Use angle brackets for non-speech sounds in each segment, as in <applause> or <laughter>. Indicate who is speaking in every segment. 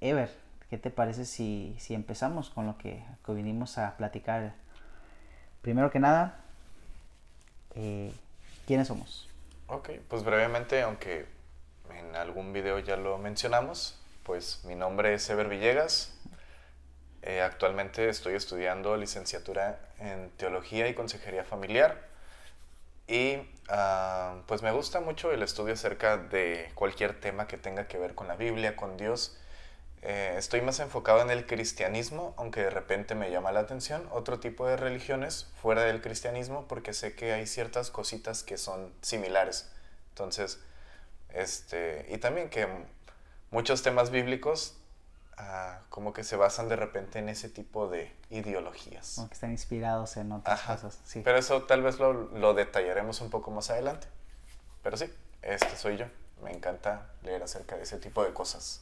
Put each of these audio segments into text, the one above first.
Speaker 1: Ever, ¿qué te parece si, si empezamos con lo que, que vinimos a platicar? Primero que nada, eh, ¿quiénes somos?
Speaker 2: Ok, pues brevemente, aunque en algún video ya lo mencionamos, pues mi nombre es Ever Villegas. Eh, actualmente estoy estudiando licenciatura en Teología y Consejería Familiar. Y ah, pues me gusta mucho el estudio acerca de cualquier tema que tenga que ver con la Biblia, con Dios. Eh, estoy más enfocado en el cristianismo, aunque de repente me llama la atención otro tipo de religiones fuera del cristianismo, porque sé que hay ciertas cositas que son similares. Entonces, este, y también que muchos temas bíblicos ah, como que se basan de repente en ese tipo de ideologías.
Speaker 1: Como que están inspirados en otras cosas. Sí.
Speaker 2: Pero eso tal vez lo, lo, detallaremos un poco más adelante. Pero sí, este soy yo. Me encanta leer acerca de ese tipo de cosas.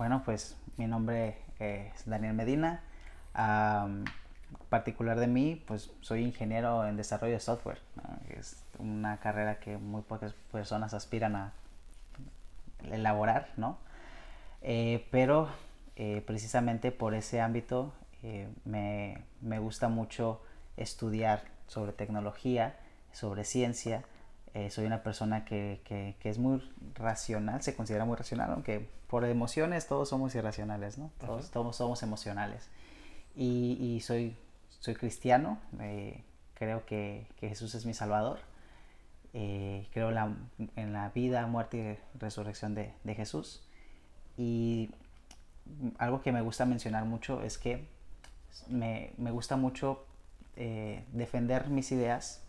Speaker 1: Bueno, pues mi nombre es Daniel Medina. particular de mí, pues soy ingeniero en desarrollo de software. Es una carrera que muy pocas personas aspiran a elaborar, ¿no? Eh, pero eh, precisamente por ese ámbito eh, me, me, gusta mucho estudiar sobre tecnología, sobre ciencia. soy una persona que, que, que, es muy racional, se considera muy racional, aunque por emociones todos somos irracionales, ¿no? Todos, todos somos emocionales. Y, y, soy, soy cristiano, creo que, que Jesús es mi salvador. Eh, creo la, en la vida, muerte y resurrección de, de, Jesús. Y algo que me gusta mencionar mucho es que me, me gusta mucho eh, defender mis ideas,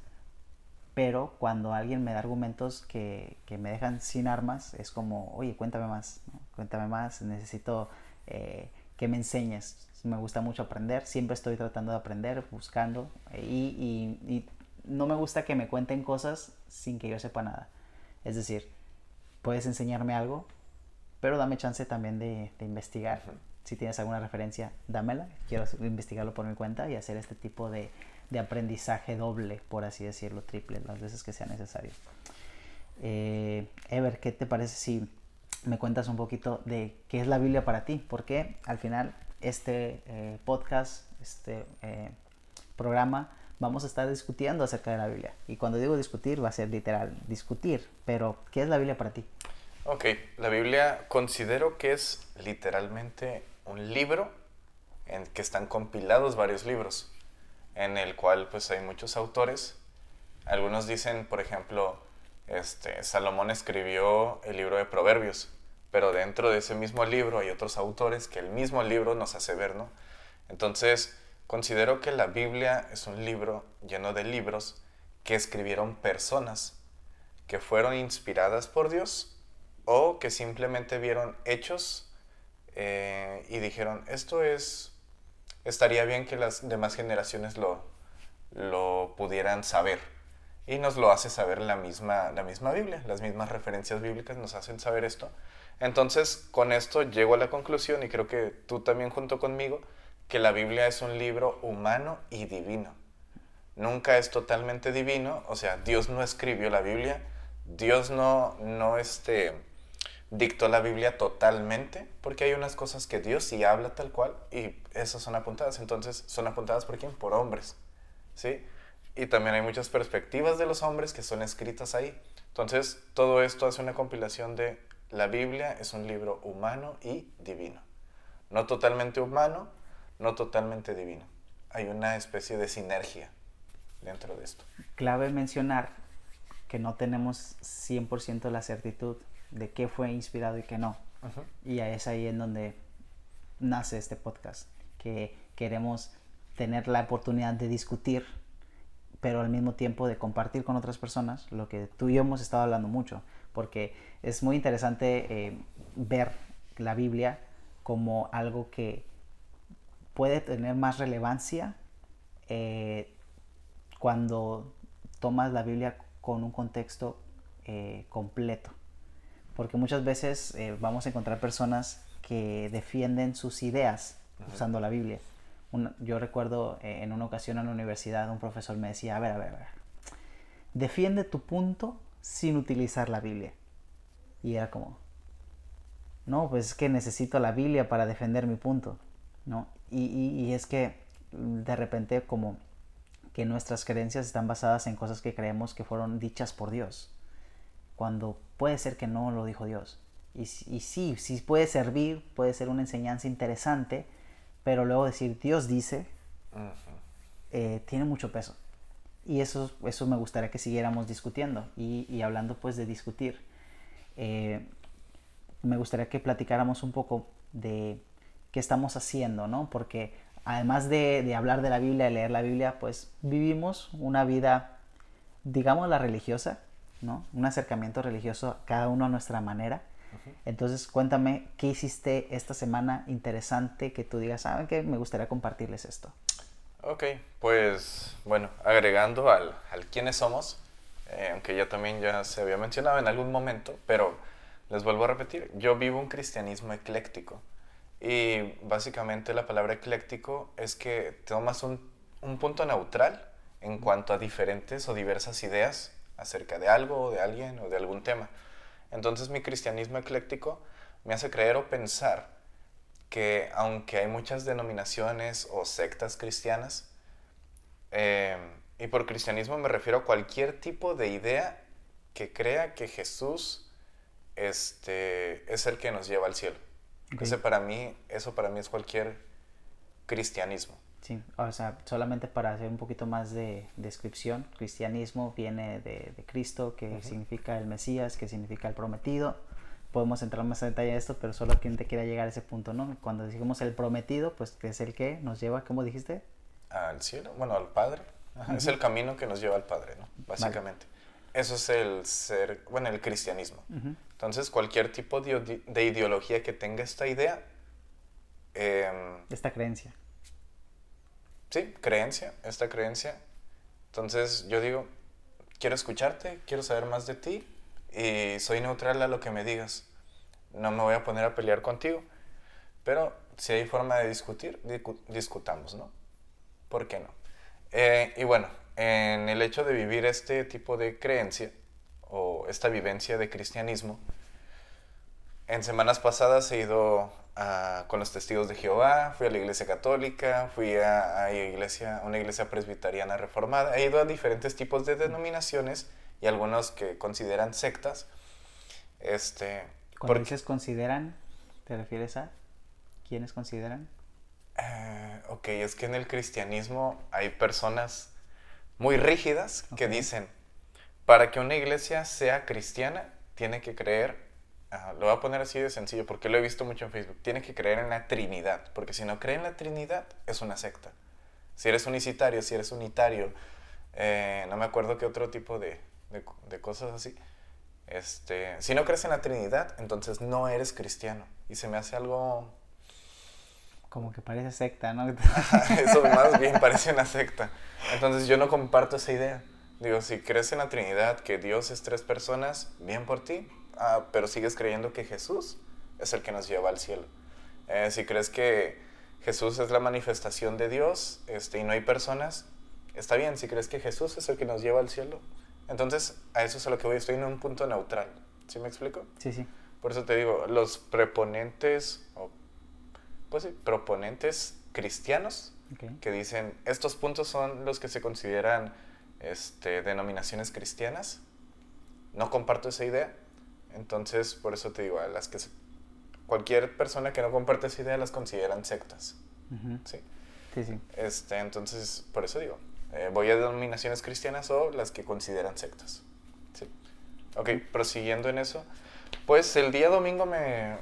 Speaker 1: pero cuando alguien me da argumentos que, que, me dejan sin armas, es como, oye, cuéntame más, cuéntame más, necesito eh, que me enseñes. Me gusta mucho aprender, siempre estoy tratando de aprender, buscando, y, y, y no me gusta que me cuenten cosas sin que yo sepa nada. Es decir, puedes enseñarme algo, pero dame chance también de, investigar. Si tienes alguna referencia, dámela. Quiero investigarlo por mi cuenta y hacer este tipo de, aprendizaje doble, por así decirlo, triple, las veces que sea necesario. Eh, Ever, ¿qué te parece si me cuentas un poquito de qué es la Biblia para ti? Porque al final este eh, podcast, este eh, programa, vamos a estar discutiendo acerca de la Biblia. Y cuando digo discutir, va a ser literal, discutir. Pero, ¿qué es la Biblia para ti?
Speaker 2: Ok, la Biblia considero que es literalmente un libro en que están compilados varios libros, en el cual pues hay muchos autores. Algunos dicen, por ejemplo, este, Salomón escribió el libro de Proverbios, pero dentro de ese mismo libro hay otros autores que el mismo libro nos hace ver, ¿no? Entonces, Considero que la Biblia es un libro lleno de libros que escribieron personas que fueron inspiradas por Dios o que simplemente vieron hechos eh, y dijeron, esto es, estaría bien que las demás generaciones lo, lo pudieran saber. Y nos lo hace saber la misma, la misma Biblia, las mismas referencias bíblicas nos hacen saber esto. Entonces, con esto llego a la conclusión y creo que tú también junto conmigo, que la Biblia es un libro humano y divino. Nunca es totalmente divino, o sea, Dios no escribió la Biblia, Dios no, no este, dictó la Biblia totalmente, porque hay unas cosas que Dios sí habla tal cual y esas son apuntadas. Entonces, ¿son apuntadas por quién? Por hombres, ¿sí? Y también hay muchas perspectivas de los hombres que son escritas ahí. Entonces, todo esto hace una compilación de la Biblia es un libro humano y divino. No totalmente humano, no totalmente divino. Hay una especie de sinergia dentro de esto.
Speaker 1: Clave mencionar que no tenemos 100% la certitud de qué fue inspirado y qué no. Y es ahí en donde nace este podcast, que queremos tener la oportunidad de discutir, pero al mismo tiempo de compartir con otras personas lo que tú y yo hemos estado hablando mucho, porque es muy interesante eh, ver la Biblia como algo que puede tener más relevancia eh, cuando tomas la Biblia con un contexto eh, completo. Porque muchas veces eh, vamos a encontrar personas que defienden sus ideas usando la Biblia. yo recuerdo en una ocasión en la universidad un profesor me decía, a ver, a ver, a ver, defiende tu punto sin utilizar la Biblia. Y era como, no, pues es que necesito la Biblia para defender mi punto, ¿no? Y, y es que de repente como que nuestras creencias están basadas en cosas que creemos que fueron dichas por Dios, cuando puede ser que no lo dijo Dios. Y, y sí, sí puede servir, puede ser una enseñanza interesante, pero luego decir Dios dice, eh, tiene mucho peso. Y eso, eso me gustaría que siguiéramos discutiendo. Y, y hablando pues de discutir, eh, me gustaría que platicáramos un poco de qué estamos haciendo, ¿no? Porque además de, de, hablar de la Biblia, de leer la Biblia, pues vivimos una vida, digamos, la religiosa, ¿no? Un acercamiento religioso cada uno a nuestra manera. Entonces, cuéntame, ¿qué hiciste esta semana interesante que tú digas, ¿saben qué? Me gustaría compartirles esto.
Speaker 2: Ok, pues bueno, agregando al, al quiénes somos, eh, aunque ya también ya se había mencionado en algún momento, pero les vuelvo a repetir, yo vivo un cristianismo ecléctico. Y básicamente la palabra ecléctico es que tomas un, un punto neutral en cuanto a diferentes o diversas ideas acerca de algo o de alguien o de algún tema. Entonces mi cristianismo ecléctico me hace creer o pensar que aunque hay muchas denominaciones o sectas cristianas, eh, y por cristianismo me refiero a cualquier tipo de idea que crea que Jesús este, es el que nos lleva al cielo. Ese para mí, eso para mí es cualquier cristianismo.
Speaker 1: Sí, o sea, solamente para hacer un poquito más de descripción, cristianismo viene de, de Cristo, que significa el Mesías, que significa el prometido. Podemos entrar más en detalle a esto, pero solo quien te quiera llegar a ese punto, ¿no? Cuando decimos el prometido, pues que es el que nos lleva, ¿cómo dijiste?
Speaker 2: Al cielo, bueno, al Padre. Es el camino que nos lleva al Padre, ¿no? Básicamente. Eso es el ser, bueno, el cristianismo. Entonces, cualquier tipo de, de, ideología que tenga esta idea. Eh,
Speaker 1: esta creencia.
Speaker 2: Sí, creencia, esta creencia. Entonces, yo digo, quiero escucharte, quiero saber más de ti y soy neutral a lo que me digas. No me voy a poner a pelear contigo, pero si hay forma de discutir, discutamos, ¿no? ¿Por qué no? Eh, y bueno, en el hecho de vivir este tipo de creencia, o esta vivencia de cristianismo. En semanas pasadas he ido a, con los testigos de Jehová, fui a la iglesia católica, fui a, a iglesia, una iglesia presbiteriana reformada, he ido a diferentes tipos de denominaciones y algunos que consideran sectas. Este,
Speaker 1: Cuando porque, dices consideran, ¿te refieres a quiénes consideran?
Speaker 2: Uh, ok, es que en el cristianismo hay personas muy rígidas okay. que dicen, para que una iglesia sea cristiana, tiene que creer, uh, lo voy a poner así de sencillo porque lo he visto mucho en Facebook, tiene que creer en la Trinidad, porque si no cree en la Trinidad es una secta. Si eres unicitario, si eres unitario, eh, no me acuerdo qué otro tipo de, de, de, cosas así. Este, si no crees en la Trinidad, entonces no eres cristiano. Y se me hace algo...
Speaker 1: Como que parece secta, ¿no? <laughs>
Speaker 2: Eso más bien parece una secta. Entonces yo no comparto esa idea. Digo, si crees en la Trinidad, que Dios es tres personas, bien por ti, ah, pero sigues creyendo que Jesús es el que nos lleva al cielo. Eh, si crees que Jesús es la manifestación de Dios este, y no hay personas, está bien. Si crees que Jesús es el que nos lleva al cielo, entonces a eso es a lo que voy. Estoy en un punto neutral. ¿Sí me explico?
Speaker 1: Sí, sí.
Speaker 2: Por eso te digo, los preponentes, o, pues sí, proponentes cristianos okay. que dicen, estos puntos son los que se consideran este, denominaciones cristianas. No comparto esa idea. Entonces, por eso te digo, a las que se, cualquier persona que no comparte esa idea las consideran sectas. Uh -huh. ¿sí?
Speaker 1: Sí, sí.
Speaker 2: Este, entonces, por eso digo, eh, voy a denominaciones cristianas o las que consideran sectas. ¿sí? Ok, prosiguiendo en eso, pues el día domingo me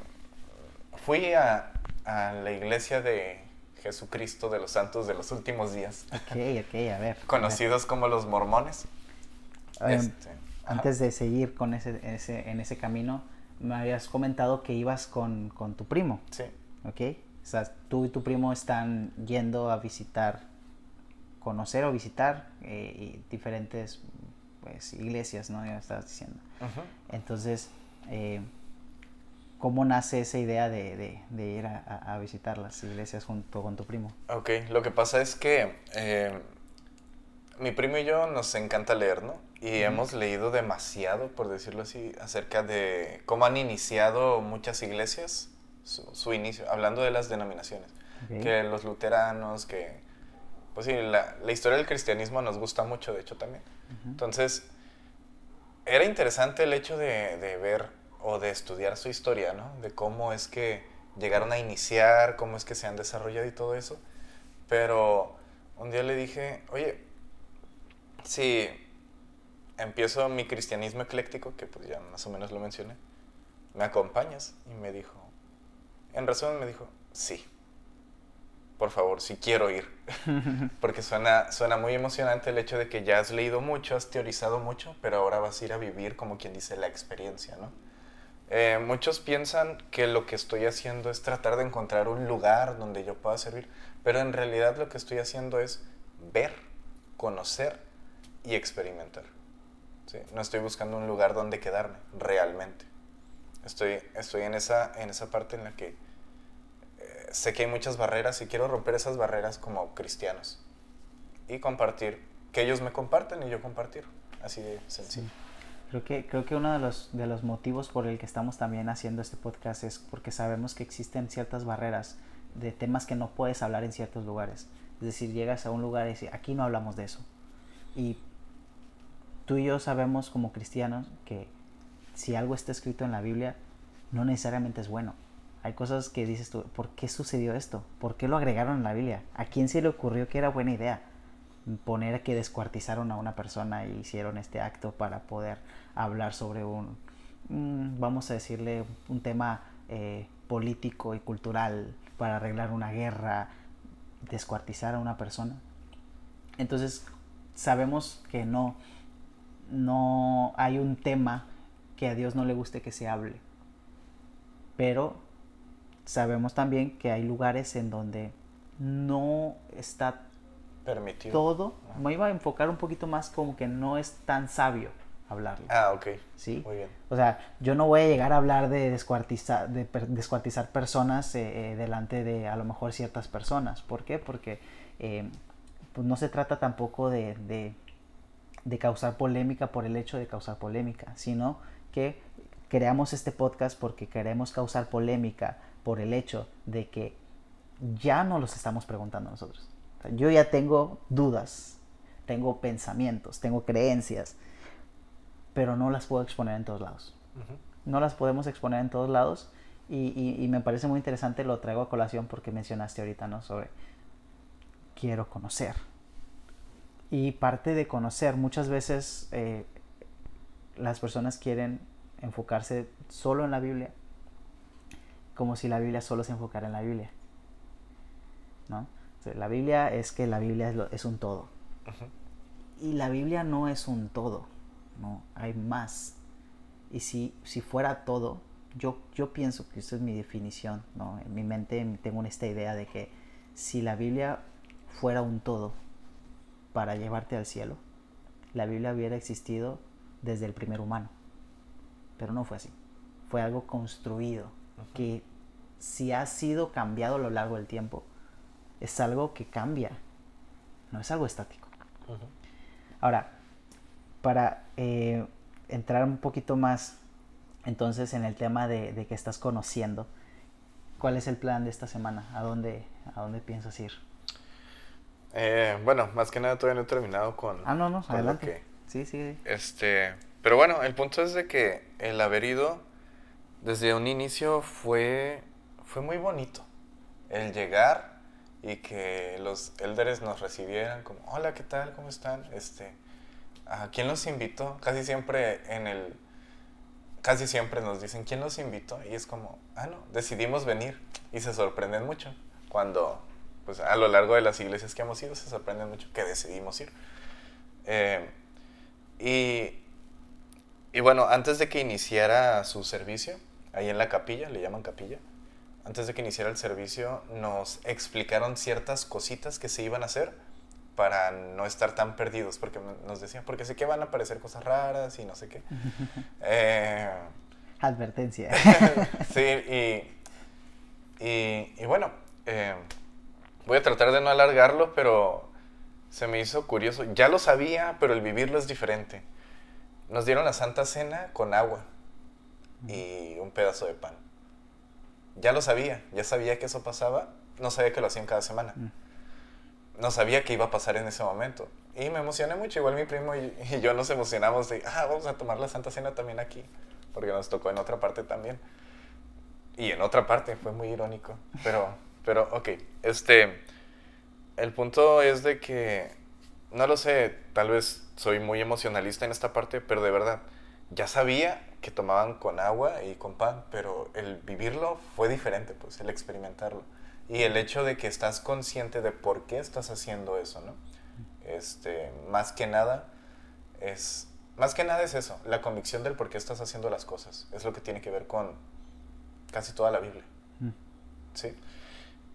Speaker 2: fui a, a la iglesia de Jesucristo de los Santos de los Últimos Días.
Speaker 1: Ok, ok, a ver.
Speaker 2: Conocidos
Speaker 1: a ver.
Speaker 2: como los mormones.
Speaker 1: Um, este, antes de seguir con ese, ese, en ese camino, me habías comentado que ibas con, con tu primo.
Speaker 2: Sí.
Speaker 1: Ok. O sea, tú y tu primo están yendo a visitar, conocer o visitar eh, diferentes pues, iglesias, ¿no? Ya estabas diciendo.
Speaker 2: Uh -huh.
Speaker 1: Entonces, eh, ¿Cómo nace esa idea de, de, de ir a, a, visitar las iglesias junto con tu primo?
Speaker 2: Ok, lo que pasa es que eh, mi primo y yo nos encanta leer, ¿no? Y hemos leído demasiado, por decirlo así, acerca de cómo han iniciado muchas iglesias su, inicio, hablando de las denominaciones. Que los luteranos, que... Pues sí, la, la, historia del cristianismo nos gusta mucho, de hecho, también. Entonces, era interesante el hecho de, de ver o de estudiar su historia, ¿no? De cómo es que llegaron a iniciar, cómo es que se han desarrollado y todo eso. Pero un día le dije, oye, si empiezo mi cristianismo ecléctico, que pues ya más o menos lo mencioné, ¿me acompañas? Y me dijo, en resumen me dijo, sí, por favor, si quiero ir. <laughs> Porque suena, suena muy emocionante el hecho de que ya has leído mucho, has teorizado mucho, pero ahora vas a ir a vivir, como quien dice, la experiencia, ¿no? Eh, muchos piensan que lo que estoy haciendo es tratar de encontrar un lugar donde yo pueda servir, pero en realidad lo que estoy haciendo es ver, conocer y experimentar. No estoy buscando un lugar donde quedarme, realmente. Estoy, estoy en, esa, en esa parte en la que eh, sé que hay muchas barreras y quiero romper esas barreras como cristianos y compartir, que ellos me comparten y yo compartir, así de sencillo.
Speaker 1: Creo que, creo que uno de los, de los motivos por el que estamos también haciendo este podcast es porque sabemos que existen ciertas barreras de temas que no puedes hablar en ciertos lugares. Es decir, llegas a un lugar y dices, aquí no hablamos de eso. Y tú y yo sabemos como cristianos que si algo está escrito en la Biblia, no necesariamente es bueno. Hay cosas que dices tú, ¿por qué sucedió esto? ¿Por qué lo agregaron en la Biblia? ¿A quién se le ocurrió que era buena idea? poner que descuartizaron a una persona y hicieron este acto para poder hablar sobre un, vamos a decirle, un tema eh, político y cultural para arreglar una guerra, descuartizar a una persona. Entonces sabemos que no, no hay un tema que a Dios no le guste que se hable. Pero sabemos también que hay lugares en donde no está
Speaker 2: Permitido.
Speaker 1: todo. Me iba a enfocar un poquito más como que no es tan sabio hablarlo.
Speaker 2: Ah, ok.
Speaker 1: Sí.
Speaker 2: Muy bien.
Speaker 1: O sea, yo no voy a llegar a hablar de descuartizar, de descuartizar personas eh, eh, delante de a lo mejor ciertas personas. ¿Por qué? Porque eh, pues no se trata tampoco de, de, de, causar polémica por el hecho de causar polémica, sino que creamos este podcast porque queremos causar polémica por el hecho de que ya no los estamos preguntando nosotros yo ya tengo dudas, tengo pensamientos, tengo creencias, pero no las puedo exponer en todos lados. No las podemos exponer en todos lados y, me parece muy interesante, lo traigo a colación porque mencionaste ahorita, ¿no? Sobre quiero conocer. Y parte de conocer, muchas veces eh, las personas quieren enfocarse solo en la Biblia, como si la Biblia solo se enfocara en la Biblia. ¿no? La Biblia es que la Biblia es, un todo. Y la Biblia no es un todo, no, hay más. Y si, si fuera todo, yo, yo pienso que esa es mi definición, ¿no? En mi mente tengo esta idea de que si la Biblia fuera un todo para llevarte al cielo, la Biblia hubiera existido desde el primer humano. Pero no fue así. Fue algo construido que si ha sido cambiado a lo largo del tiempo, es algo que cambia, no es algo estático. Ahora, para eh, entrar un poquito más entonces en el tema de, que estás conociendo, ¿cuál es el plan de esta semana? ¿A dónde, a dónde piensas ir?
Speaker 2: Eh, bueno, más que nada todavía no he terminado con...
Speaker 1: Ah, no, no, adelante. sí, sí.
Speaker 2: Este, pero bueno, el punto es de que el haber ido desde un inicio fue, fue muy bonito. El llegar y que los elders nos recibieran como, hola, ¿qué tal? ¿Cómo están? Este, ¿a quién los invitó? Casi siempre en el, casi siempre nos dicen, ¿quién los invitó? Y es como, ah, no, decidimos venir. Y se sorprenden mucho cuando, pues a lo largo de las iglesias que hemos ido, se sorprenden mucho que decidimos ir. Eh, y, y bueno, antes de que iniciara su servicio, ahí en la capilla, le llaman capilla, antes de que iniciara el servicio, nos explicaron ciertas cositas que se iban a hacer para no estar tan perdidos, porque nos decían, porque sé que van a aparecer cosas raras y no sé qué. <laughs>
Speaker 1: eh, Advertencia. <laughs>
Speaker 2: sí, y, y, y bueno, eh, voy a tratar de no alargarlo, pero se me hizo curioso. Ya lo sabía, pero el vivirlo es diferente. Nos dieron la Santa Cena con agua y un pedazo de pan. Ya lo sabía, ya sabía que eso pasaba, no sabía que lo hacían cada semana.
Speaker 1: Mm.
Speaker 2: No sabía que iba a pasar en ese momento. Y me emocioné mucho, igual mi primo y, y yo nos emocionamos de, ah, vamos a tomar la Santa Cena también aquí, porque nos tocó en otra parte también. Y en otra parte, fue muy irónico. Pero, pero, ok, este, el punto es de que, no lo sé, tal vez soy muy emocionalista en esta parte, pero de verdad, ya sabía que tomaban con agua y con pan, pero el vivirlo fue diferente, pues, el experimentarlo. Y el hecho de que estás consciente de por qué estás haciendo eso, ¿no? Este, más que nada, es, más que nada es eso, la convicción del por qué estás haciendo las cosas. Es lo que tiene que ver con casi toda la Biblia.
Speaker 1: Mm.
Speaker 2: ¿sí?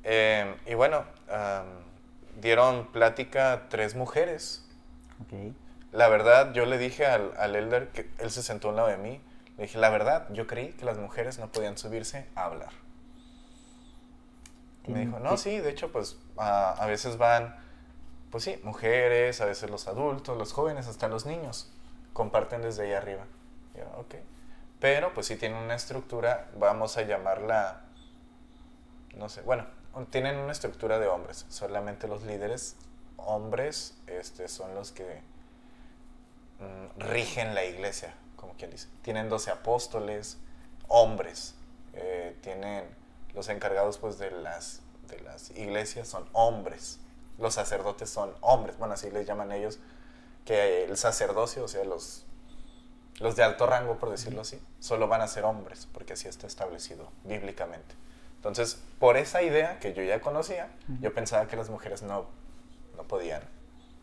Speaker 2: Eh, y bueno, am, dieron plática tres mujeres.
Speaker 1: Ok.
Speaker 2: La verdad, yo le dije al, al elder que él se sentó a un lado de mí. Le dije, la verdad, yo creí que las mujeres no podían subirse a hablar. Y me dijo, no, sí, de hecho, pues a, a veces van, pues sí, mujeres, a veces los adultos, los jóvenes, hasta los niños, comparten desde ahí arriba. Y yo, ok. Pero pues sí tienen una estructura, vamos a llamarla, no sé, bueno, tienen una estructura de hombres. Solamente los líderes hombres este, son los que mm, rigen la iglesia, como quien dice. Tienen 12 apóstoles, hombres. eh, tienen los encargados pues de las, de las iglesias son hombres. Los sacerdotes son hombres. Bueno, así les llaman ellos. Que el sacerdocio, o sea, los, los de alto rango, por decirlo así, solo van a ser hombres, porque así está establecido bíblicamente. Entonces, por esa idea que yo ya conocía, yo pensaba que las mujeres no, no podían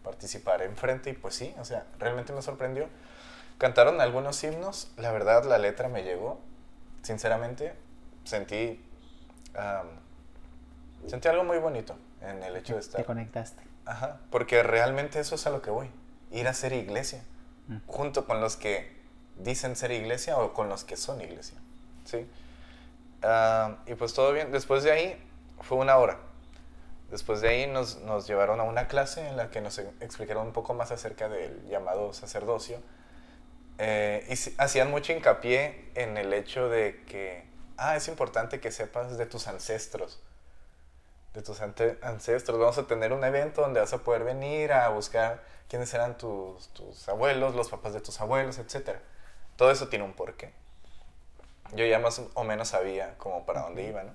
Speaker 2: participar enfrente y pues sí, o sea, realmente me sorprendió. Cantaron algunos himnos, la verdad la letra me llegó, sinceramente sentí, sentí algo muy bonito en el hecho de
Speaker 1: Te
Speaker 2: estar.
Speaker 1: conectaste.
Speaker 2: Ajá, porque realmente eso es a lo que voy, ir a ser iglesia,
Speaker 1: Mm.
Speaker 2: junto con los que dicen ser iglesia o con los que son iglesia, ¿sí? Ah, y pues todo bien, después de ahí fue una hora. Después de ahí nos, nos llevaron a una clase en la que nos e- explicaron un poco más acerca del llamado sacerdocio. Eh, y hacían mucho hincapié en el hecho de que, ah, es importante que sepas de tus ancestros de tus ancestros. Vamos a tener un evento donde vas a poder venir a buscar quiénes eran tus, tus abuelos, los papás de tus abuelos, etc. Todo eso tiene un porqué. Yo ya más o menos sabía como para dónde iba, ¿no?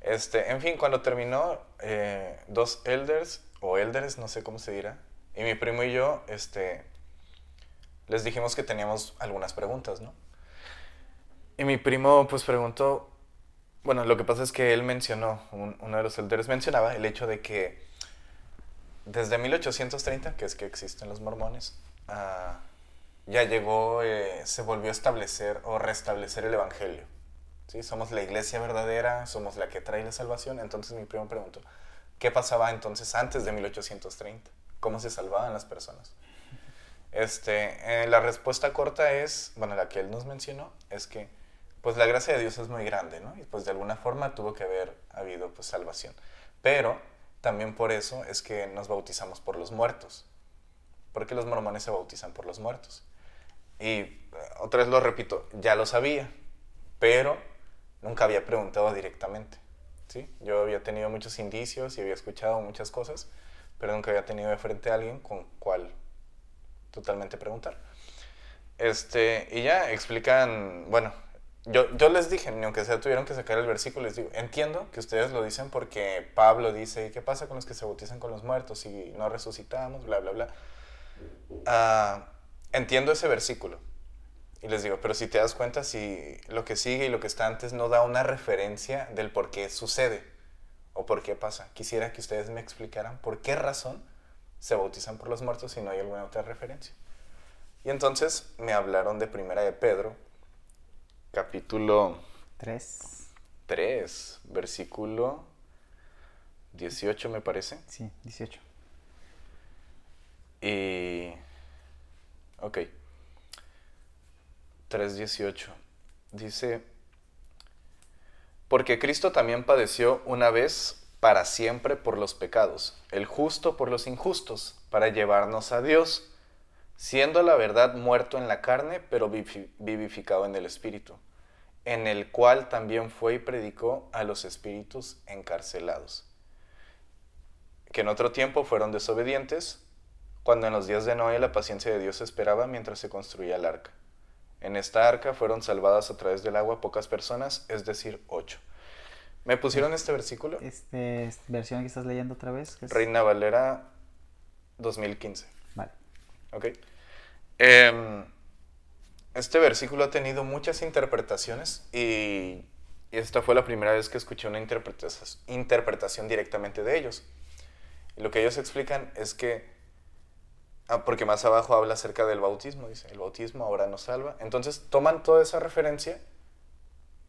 Speaker 2: Este, en fin, cuando terminó, eh, dos elders, o elders, no sé cómo se dirá, y mi primo y yo, este, les dijimos que teníamos algunas preguntas, ¿no? Y mi primo pues preguntó, bueno, lo que pasa es que él mencionó, un- uno de los elders mencionaba el hecho de que desde 1830, que es que existen los mormones, ah, ya llegó, eh, se volvió a establecer o restablecer el evangelio. ¿sí? Somos la iglesia verdadera, somos la que trae la salvación. Entonces mi primo preguntó, ¿qué pasaba entonces antes de 1830? ¿Cómo se salvaban las personas? Este, eh, la respuesta corta es, bueno, la que él nos mencionó, es que pues la gracia de Dios es muy grande, ¿no? Y pues de alguna forma tuvo que haber habido pues salvación. Pero también por eso es que nos bautizamos por los muertos. Porque los mormones se bautizan por los muertos. Y eh, otra vez lo repito, ya lo sabía, pero nunca había preguntado directamente. ¿sí? Yo había tenido muchos indicios y había escuchado muchas cosas, pero nunca había tenido de frente a alguien con cual totalmente preguntar. Este, y ya explican, bueno, yo, yo les dije, ni aunque sea tuvieron que sacar el versículo, les digo, entiendo que ustedes lo dicen porque Pablo dice, ¿qué pasa con los que se bautizan con los muertos y no resucitamos? Bla, bla, bla. Ah, entiendo ese versículo. Y les digo, pero si te das cuenta, si lo que sigue y lo que está antes no da una referencia del por qué sucede o por qué pasa. Quisiera que ustedes me explicaran por qué razón se bautizan por los muertos si no hay alguna otra referencia. Y entonces me hablaron de Primera de Pedro, capítulo
Speaker 1: Tres.
Speaker 2: 3, versículo 18 me parece.
Speaker 1: Sí, 18.
Speaker 2: Y... Ok. 3.18. Dice, porque Cristo también padeció una vez para siempre por los pecados, el justo por los injustos, para llevarnos a Dios, siendo la verdad muerto en la carne, pero vivificado en el Espíritu, en el cual también fue y predicó a los espíritus encarcelados, que en otro tiempo fueron desobedientes, cuando en los días de Noé la paciencia de Dios esperaba mientras se construía el arca. En esta arca fueron salvadas a través del agua pocas personas, es decir, ocho. ¿Me pusieron este versículo?
Speaker 1: Este, versión que estás leyendo otra vez.
Speaker 2: Reina Valera 2015.
Speaker 1: Vale.
Speaker 2: Ok. Em, este versículo ha tenido muchas interpretaciones y, esta fue la primera vez que escuché una interpretación, interpretación directamente de ellos. lo que ellos explican es que, ah, porque más abajo habla acerca del bautismo, dice, el bautismo ahora nos salva. Entonces toman toda esa referencia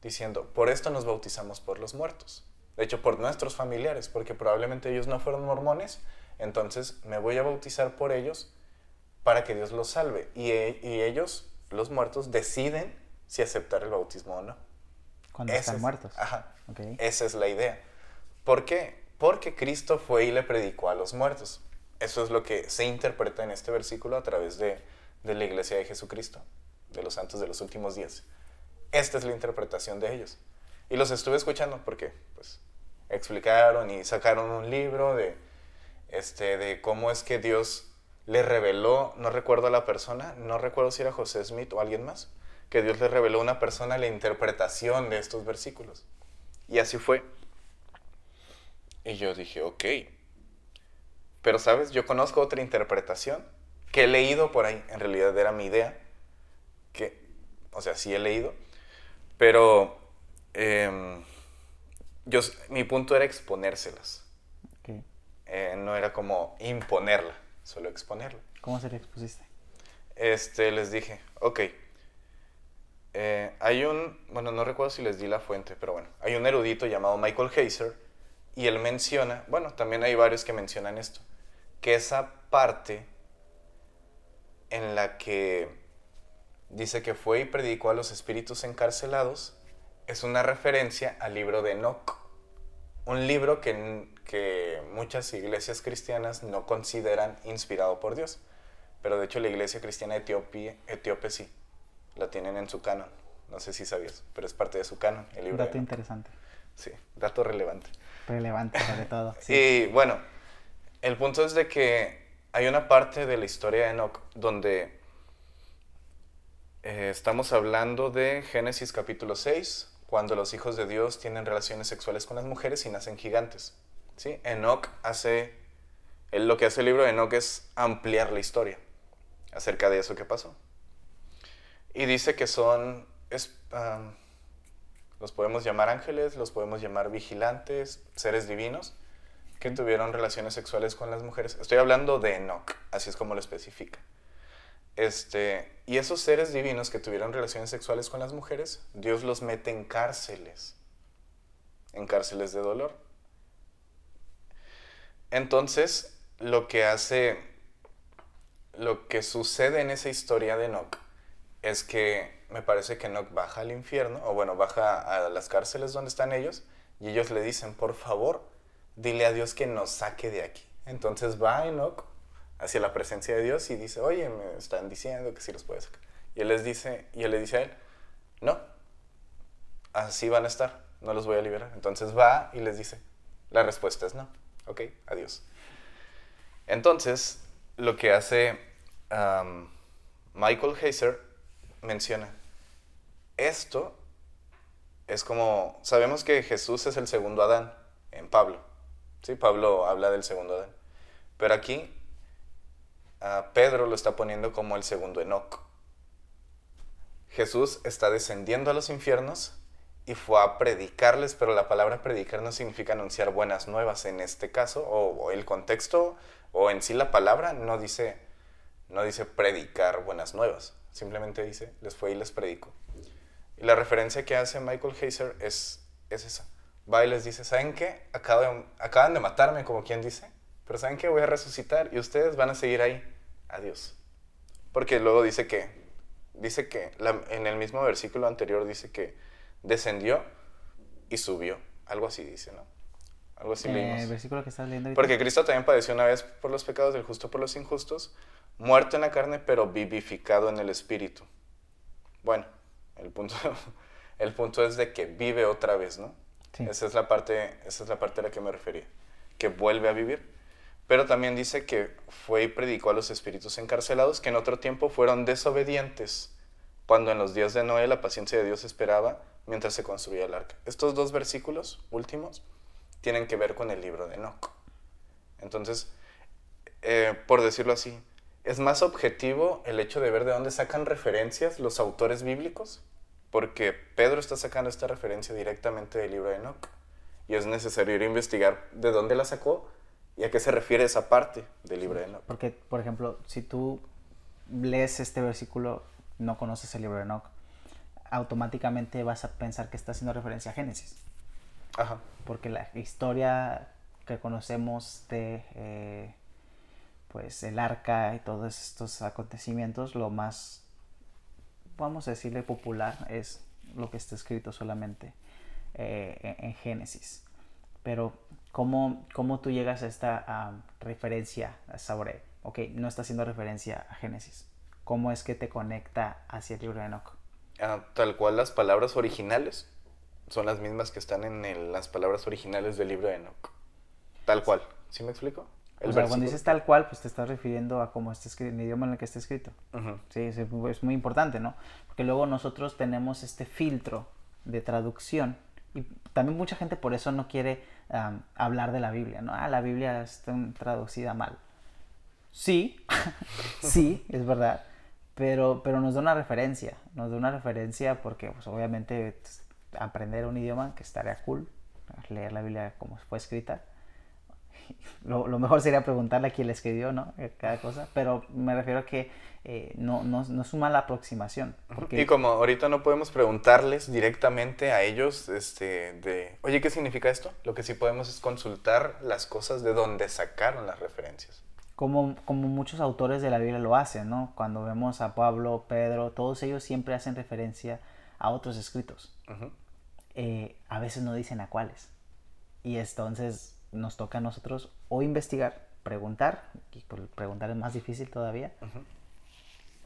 Speaker 2: diciendo, por esto nos bautizamos por los muertos. De hecho, por nuestros familiares, porque probablemente ellos no fueron mormones, entonces me voy a bautizar por ellos para que Dios los salve. Y, e, ellos, los muertos, deciden si aceptar el bautismo o no.
Speaker 1: Cuando están muertos.
Speaker 2: Ajá. Esa es la idea. ¿Por qué? Porque Cristo fue y le predicó a los muertos. Eso es lo que se interpreta en este versículo a través de, de la iglesia de Jesucristo, de los santos de los últimos días. Esta es la interpretación de ellos. Y los estuve escuchando porque pues, explicaron y sacaron un libro de, este, de cómo es que Dios le reveló, no recuerdo a la persona, no recuerdo si era José Smith o alguien más, que Dios le reveló a una persona la interpretación de estos versículos. Y así fue. Y yo dije, ok. Pero sabes, yo conozco otra interpretación que he leído por ahí, en realidad era mi idea, que, o sea, sí he leído, pero em, yo, mi punto era exponérselas. Eh, no era como imponerla, solo exponerla.
Speaker 1: ¿Cómo se le expusiste?
Speaker 2: Este, les dije, ok, eh, hay un, bueno, no recuerdo si les di la fuente, pero bueno, hay un erudito llamado Michael Heiser y él menciona, bueno, también hay varios que mencionan esto, que esa parte en la que dice que fue y predicó a los espíritus encarcelados, es una referencia al libro de Enoch, un libro que, que muchas iglesias cristianas no consideran inspirado por Dios, pero de hecho la iglesia cristiana etíope, etíope sí, la tienen en su canon, no sé si sabías, pero es parte de su canon, el libro.
Speaker 1: Dato interesante.
Speaker 2: Sí, dato relevante.
Speaker 1: Relevante sobre todo. <laughs> Sí.
Speaker 2: Y bueno, el punto es de que hay una parte de la historia de Enoch donde eh, estamos hablando de Génesis capítulo 6, cuando los hijos de Dios tienen relaciones sexuales con las mujeres y nacen gigantes. ¿sí? Enoch hace, lo que hace el libro de Enoch es ampliar la historia acerca de eso que pasó. Y dice que son, los podemos llamar ángeles, los podemos llamar vigilantes, seres divinos, que tuvieron relaciones sexuales con las mujeres. Estoy hablando de Enoch, así es como lo especifica. Este, y esos seres divinos que tuvieron relaciones sexuales con las mujeres, Dios los mete en cárceles, en cárceles de dolor. Entonces, lo que hace, lo que sucede en esa historia de Enoch es que me parece que Enoch baja al infierno, o bueno, baja a las cárceles donde están ellos, y ellos le dicen, por favor, dile a Dios que nos saque de aquí. Entonces va Enoch hacia la presencia de Dios y dice, oye, me están diciendo que sí los puedes sacar. Y él les dice, y él le dice a él, no, así van a estar, no los voy a liberar. Entonces va y les dice, la respuesta es no, ok, adiós. Entonces, lo que hace Michael Heiser menciona, esto es como, sabemos que Jesús es el segundo Adán en Pablo, ¿sí? Pablo habla del segundo Adán, pero aquí Pedro lo está poniendo como el segundo Enoch. Jesús está descendiendo a los infiernos y fue a predicarles, pero la palabra predicar no significa anunciar buenas nuevas en este caso, o, el contexto, o en sí la palabra no dice, no dice predicar buenas nuevas, simplemente dice, les fue y les predicó. Y la referencia que hace Michael Heiser es, es esa. Va y les dice, ¿saben qué? acaban de matarme, como quien dice pero ¿saben que Voy a resucitar y ustedes van a seguir ahí. Adiós. Porque luego dice que, dice que, en el mismo versículo anterior dice que descendió y subió. Algo así dice, ¿no? Algo así
Speaker 1: Eh,
Speaker 2: leímos.
Speaker 1: el versículo que estás leyendo ahorita.
Speaker 2: Porque Cristo también padeció una vez por los pecados del justo por los injustos, muerto en la carne, pero vivificado en el espíritu. Bueno, el punto, <laughs> el punto es de que vive otra vez, ¿no? Esa es la parte, esa es la parte a la que me refería, que vuelve a vivir. Pero también dice que fue y predicó a los espíritus encarcelados que en otro tiempo fueron desobedientes, cuando en los días de Noé la paciencia de Dios esperaba mientras se construía el arca. Estos dos versículos últimos tienen que ver con el libro de Enoch. Entonces, eh, por decirlo así, es más objetivo el hecho de ver de dónde sacan referencias los autores bíblicos, porque Pedro está sacando esta referencia directamente del libro de Enoch. Y es necesario ir a investigar de dónde la sacó y a qué se refiere esa parte del libro de Enoch.
Speaker 1: Porque, por ejemplo, si tú lees este versículo, no conoces el libro de Enoch, automáticamente vas a pensar que está haciendo referencia a Génesis.
Speaker 2: Ajá.
Speaker 1: Porque la historia que conocemos de eh, pues el arca y todos estos acontecimientos, lo más, vamos a decirle, popular es lo que está escrito solamente eh, en, Génesis. Pero, ¿cómo, ¿cómo tú llegas a esta referencia sobre, ok, no está haciendo referencia a Génesis? ¿Cómo es que te conecta hacia el libro de Enoch?
Speaker 2: Ah, tal cual las palabras originales son las mismas que están en el- las palabras originales del libro de Enoch. Tal cual. ¿Sí me explico?
Speaker 1: O sea, cuando dices tal cual, pues te estás refiriendo a cómo está escrito, el idioma en el que está escrito.
Speaker 2: Ujú.
Speaker 1: Sí, es, es muy importante, ¿no? Porque luego nosotros tenemos este filtro de traducción y también mucha gente por eso no quiere am, hablar de la Biblia, ¿no? Ah, la Biblia está traducida mal. Sí, <laughs> sí, es verdad, pero, pero nos da una referencia, nos da una referencia porque pues, obviamente pues, aprender un idioma que estaría cool, leer la Biblia como fue escrita, lo, lo mejor sería preguntarle a quién la escribió, ¿no? Cada cosa, pero me refiero a que eh, no, no, no es una mala aproximación. Porque
Speaker 2: Y como ahorita no podemos preguntarles directamente a ellos, este, de, oye, ¿qué significa esto? Lo que sí podemos es consultar las cosas de donde sacaron las referencias.
Speaker 1: como, como muchos autores de la Biblia lo hacen, ¿no? Cuando vemos a Pablo, Pedro, todos ellos siempre hacen referencia a otros escritos. Eh, a veces no dicen a cuáles. Y entonces nos toca a nosotros o investigar, preguntar, y pues preguntar es más difícil todavía,
Speaker 2: Ujú.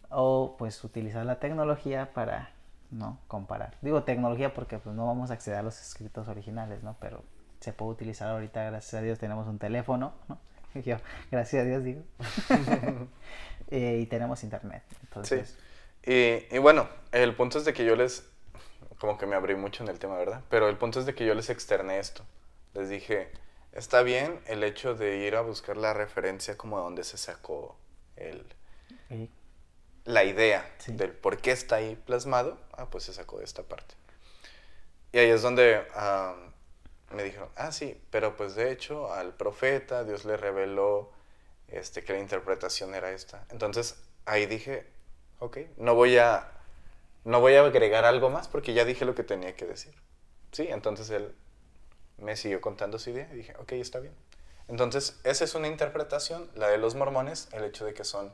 Speaker 1: o pues utilizar la tecnología para no comparar. Digo tecnología porque pues no vamos a acceder a los escritos originales, ¿no? Pero se puede utilizar ahorita, gracias a Dios tenemos un teléfono, ¿no? <laughs> Yo, gracias a Dios digo. <laughs> Eh, y tenemos internet. Entonces,
Speaker 2: Y, y bueno, el punto es de que yo les, como que me abrí mucho en el tema, ¿verdad? Pero el punto es de que yo les externé esto. Les dije, está bien el hecho de ir a buscar la referencia como de donde se sacó el, la idea
Speaker 1: Sí.
Speaker 2: del por qué está ahí plasmado. Ah, pues se sacó de esta parte. Y ahí es donde me dijeron, ah, sí, pero pues de hecho al profeta Dios le reveló este, que la interpretación era esta. Entonces ahí dije, ok, no voy a, no voy a agregar algo más porque ya dije lo que tenía que decir. Sí, entonces él me siguió contando su idea y dije, ok, está bien. Entonces, esa es una interpretación, la de los mormones, el hecho de que son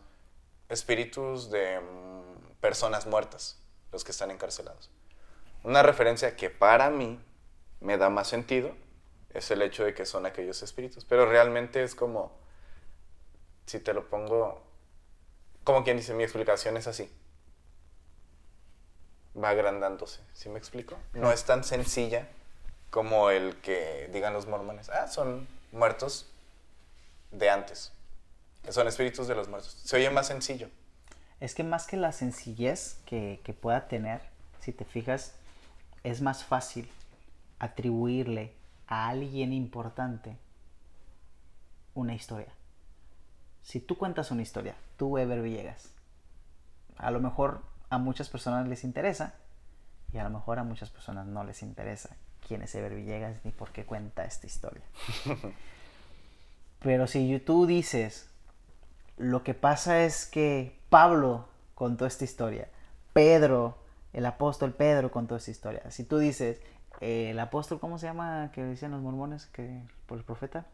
Speaker 2: espíritus de mm, personas muertas, los que están encarcelados. Una referencia que para mí me da más sentido es el hecho de que son aquellos espíritus, pero realmente es como, si te lo pongo, como quien dice, mi explicación es así. Va agrandándose, ¿sí me explico? No es tan sencilla como el que digan los mormones, ah, son muertos de antes. Son espíritus de los muertos. Se oye más sencillo.
Speaker 1: Es que más que la sencillez que, que pueda tener, si te fijas, es más fácil atribuirle a alguien importante una historia. Si tú cuentas una historia, tú Ever Villegas, a lo mejor a muchas personas les interesa y a lo mejor a muchas personas no les interesa quién es Ever Villegas ni por qué cuenta esta historia. Pero si tú dices, lo que pasa es que Pablo contó esta historia, Pedro, el apóstol Pedro contó esta historia. Si tú dices, eh, el apóstol, ¿cómo se llama que decían los mormones que por el profeta?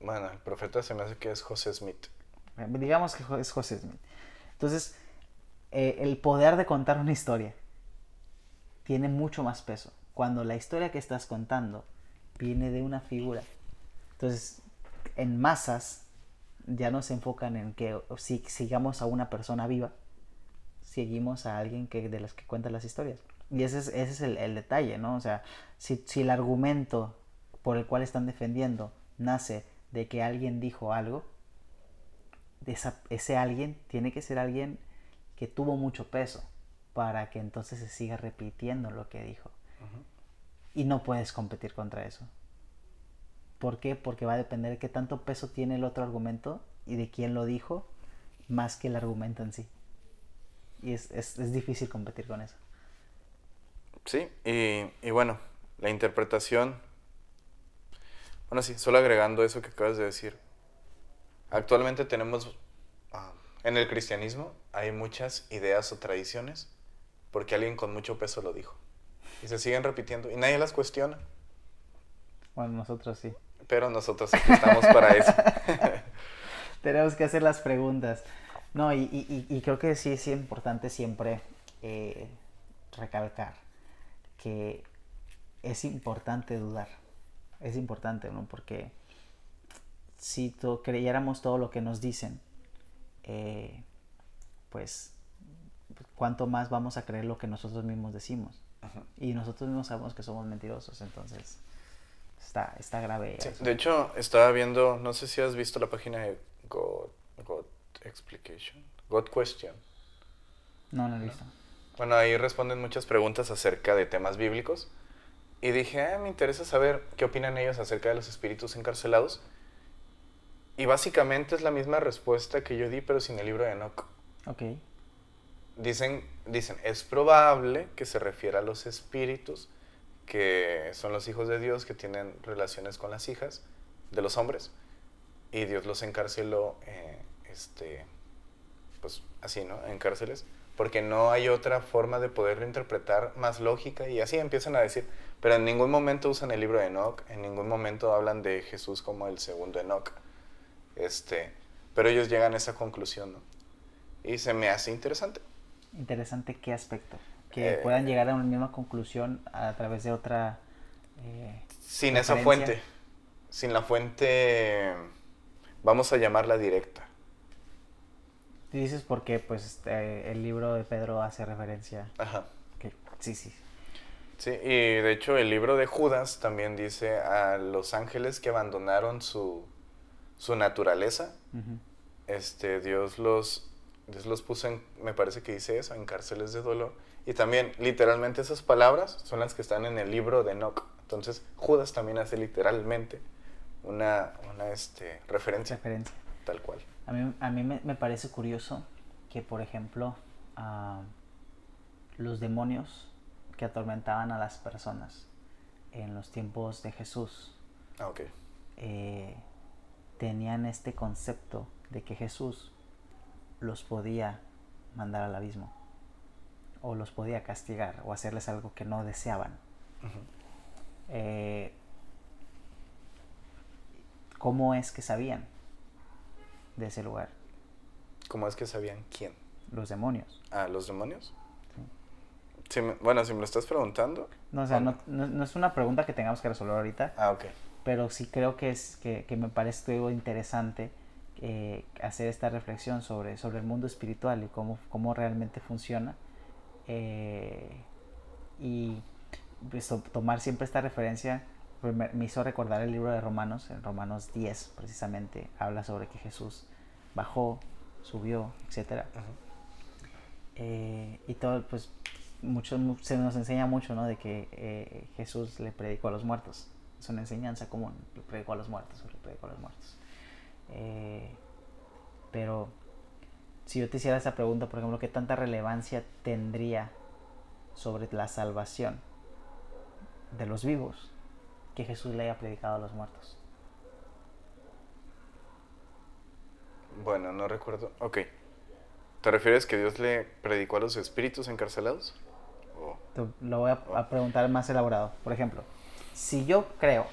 Speaker 2: Bueno, el profeta se me hace que es José Smith.
Speaker 1: Eh, Digamos que es José Smith. Entonces, eh, el poder de contar una historia tiene mucho más peso cuando la historia que estás contando viene de una figura Entonces, en masas ya no se enfocan en que si sigamos a una persona viva, seguimos a alguien que, de las que cuenta las historias. Y ese es, ese es el, detalle, ¿no? O sea, si, el argumento por el cual están defendiendo nace de que alguien dijo algo, ese alguien tiene que ser alguien que tuvo mucho peso para que entonces se siga repitiendo lo que dijo. Y no puedes competir contra eso. ¿Por qué? Porque va a depender de qué tanto peso tiene el otro argumento y de quién lo dijo, más que el argumento en sí. Y es, es, es difícil competir con eso.
Speaker 2: Sí, y, y, bueno, la interpretación. Bueno, sí, solo agregando eso que acabas de decir. Actualmente tenemos, uh, en el cristianismo, hay muchas ideas o tradiciones porque alguien con mucho peso lo dijo. Y se siguen repitiendo y nadie las cuestiona.
Speaker 1: Bueno, nosotros sí.
Speaker 2: Pero nosotros estamos para eso. <laughs>
Speaker 1: Tenemos que hacer las preguntas. No, y, y, y creo que sí es importante siempre eh, recalcar que es importante dudar. Es importante, ¿no? Porque si to, creyéramos todo lo que nos dicen, eh, pues cuánto más vamos a creer lo que nosotros mismos decimos. Ajá. Y nosotros mismos sabemos que somos mentirosos, entonces está, está grave.
Speaker 2: Sí, de hecho, estaba viendo, no sé si has visto la página de God, God Explication, God Question.
Speaker 1: No, no he visto.
Speaker 2: Bueno, ahí responden muchas preguntas acerca de temas bíblicos. Y dije, ah, me interesa saber qué opinan ellos acerca de los espíritus encarcelados. Y básicamente es la misma respuesta que yo di, pero sin el libro de Enoch.
Speaker 1: Ok.
Speaker 2: Dicen, dicen, es probable que se refiera a los espíritus que son los hijos de Dios que tienen relaciones con las hijas de los hombres y Dios los encarceló, eh, este, pues así, ¿no? En cárceles, porque no hay otra forma de poderlo interpretar más lógica y así empiezan a decir, pero en ningún momento usan el libro de Enoch, en ningún momento hablan de Jesús como el segundo Enoch, este, pero ellos llegan a esa conclusión, ¿no? Y se me hace interesante.
Speaker 1: Interesante qué aspecto que eh, puedan llegar a una misma conclusión a través de otra... Eh,
Speaker 2: sin esa fuente, sin la fuente, vamos a llamarla directa.
Speaker 1: ¿Te dices porque pues eh, el libro de Pedro hace referencia?
Speaker 2: Ajá.
Speaker 1: Sí, sí.
Speaker 2: Sí, y de hecho el libro de Judas también dice a los ángeles que abandonaron su, su naturaleza, uh -huh. este, Dios los, Dios los puso en, me parece que dice eso, en cárceles de dolor y también, literalmente, esas palabras son las que están en el libro de Enoch. Entonces, Judas también hace literalmente una, una este, referencia,
Speaker 1: referencia.
Speaker 2: Tal cual.
Speaker 1: A mí, a mí me, me parece curioso que, por ejemplo, uh, los demonios que atormentaban a las personas en los tiempos de Jesús
Speaker 2: ah, okay.
Speaker 1: eh, tenían este concepto de que Jesús los podía mandar al abismo o los podía castigar o hacerles algo que no deseaban. Uh -huh. eh, ¿Cómo es que sabían de ese lugar?
Speaker 2: ¿Cómo es que sabían quién?
Speaker 1: Los demonios.
Speaker 2: Ah, ¿los demonios? Sí. bueno, si me lo estás preguntando.
Speaker 1: No, o sea, no, no, no, es una pregunta que tengamos que resolver ahorita.
Speaker 2: Ah, ok.
Speaker 1: Pero sí creo que, es, que, que me parece algo interesante eh, hacer esta reflexión sobre, sobre el mundo espiritual y cómo, cómo realmente funciona eh, y pues, tomar siempre esta referencia pues, me, me, hizo recordar el libro de Romanos, en Romanos 10 precisamente, habla sobre que Jesús bajó, subió, etc. Uh -huh. eh, y todo, pues, mucho, se nos enseña mucho, ¿no? De que eh, Jesús le predicó a los muertos. Es una enseñanza común, le predicó a los muertos, le predicó a los muertos. Eh, pero si yo te hiciera esa pregunta, por ejemplo, ¿qué tanta relevancia tendría sobre la salvación de los vivos que Jesús le haya predicado a los muertos?
Speaker 2: Bueno, no recuerdo. Ok. ¿Te refieres que Dios le predicó a los espíritus encarcelados?
Speaker 1: Oh. Lo voy a, a, preguntar más elaborado. Por ejemplo, si yo creo...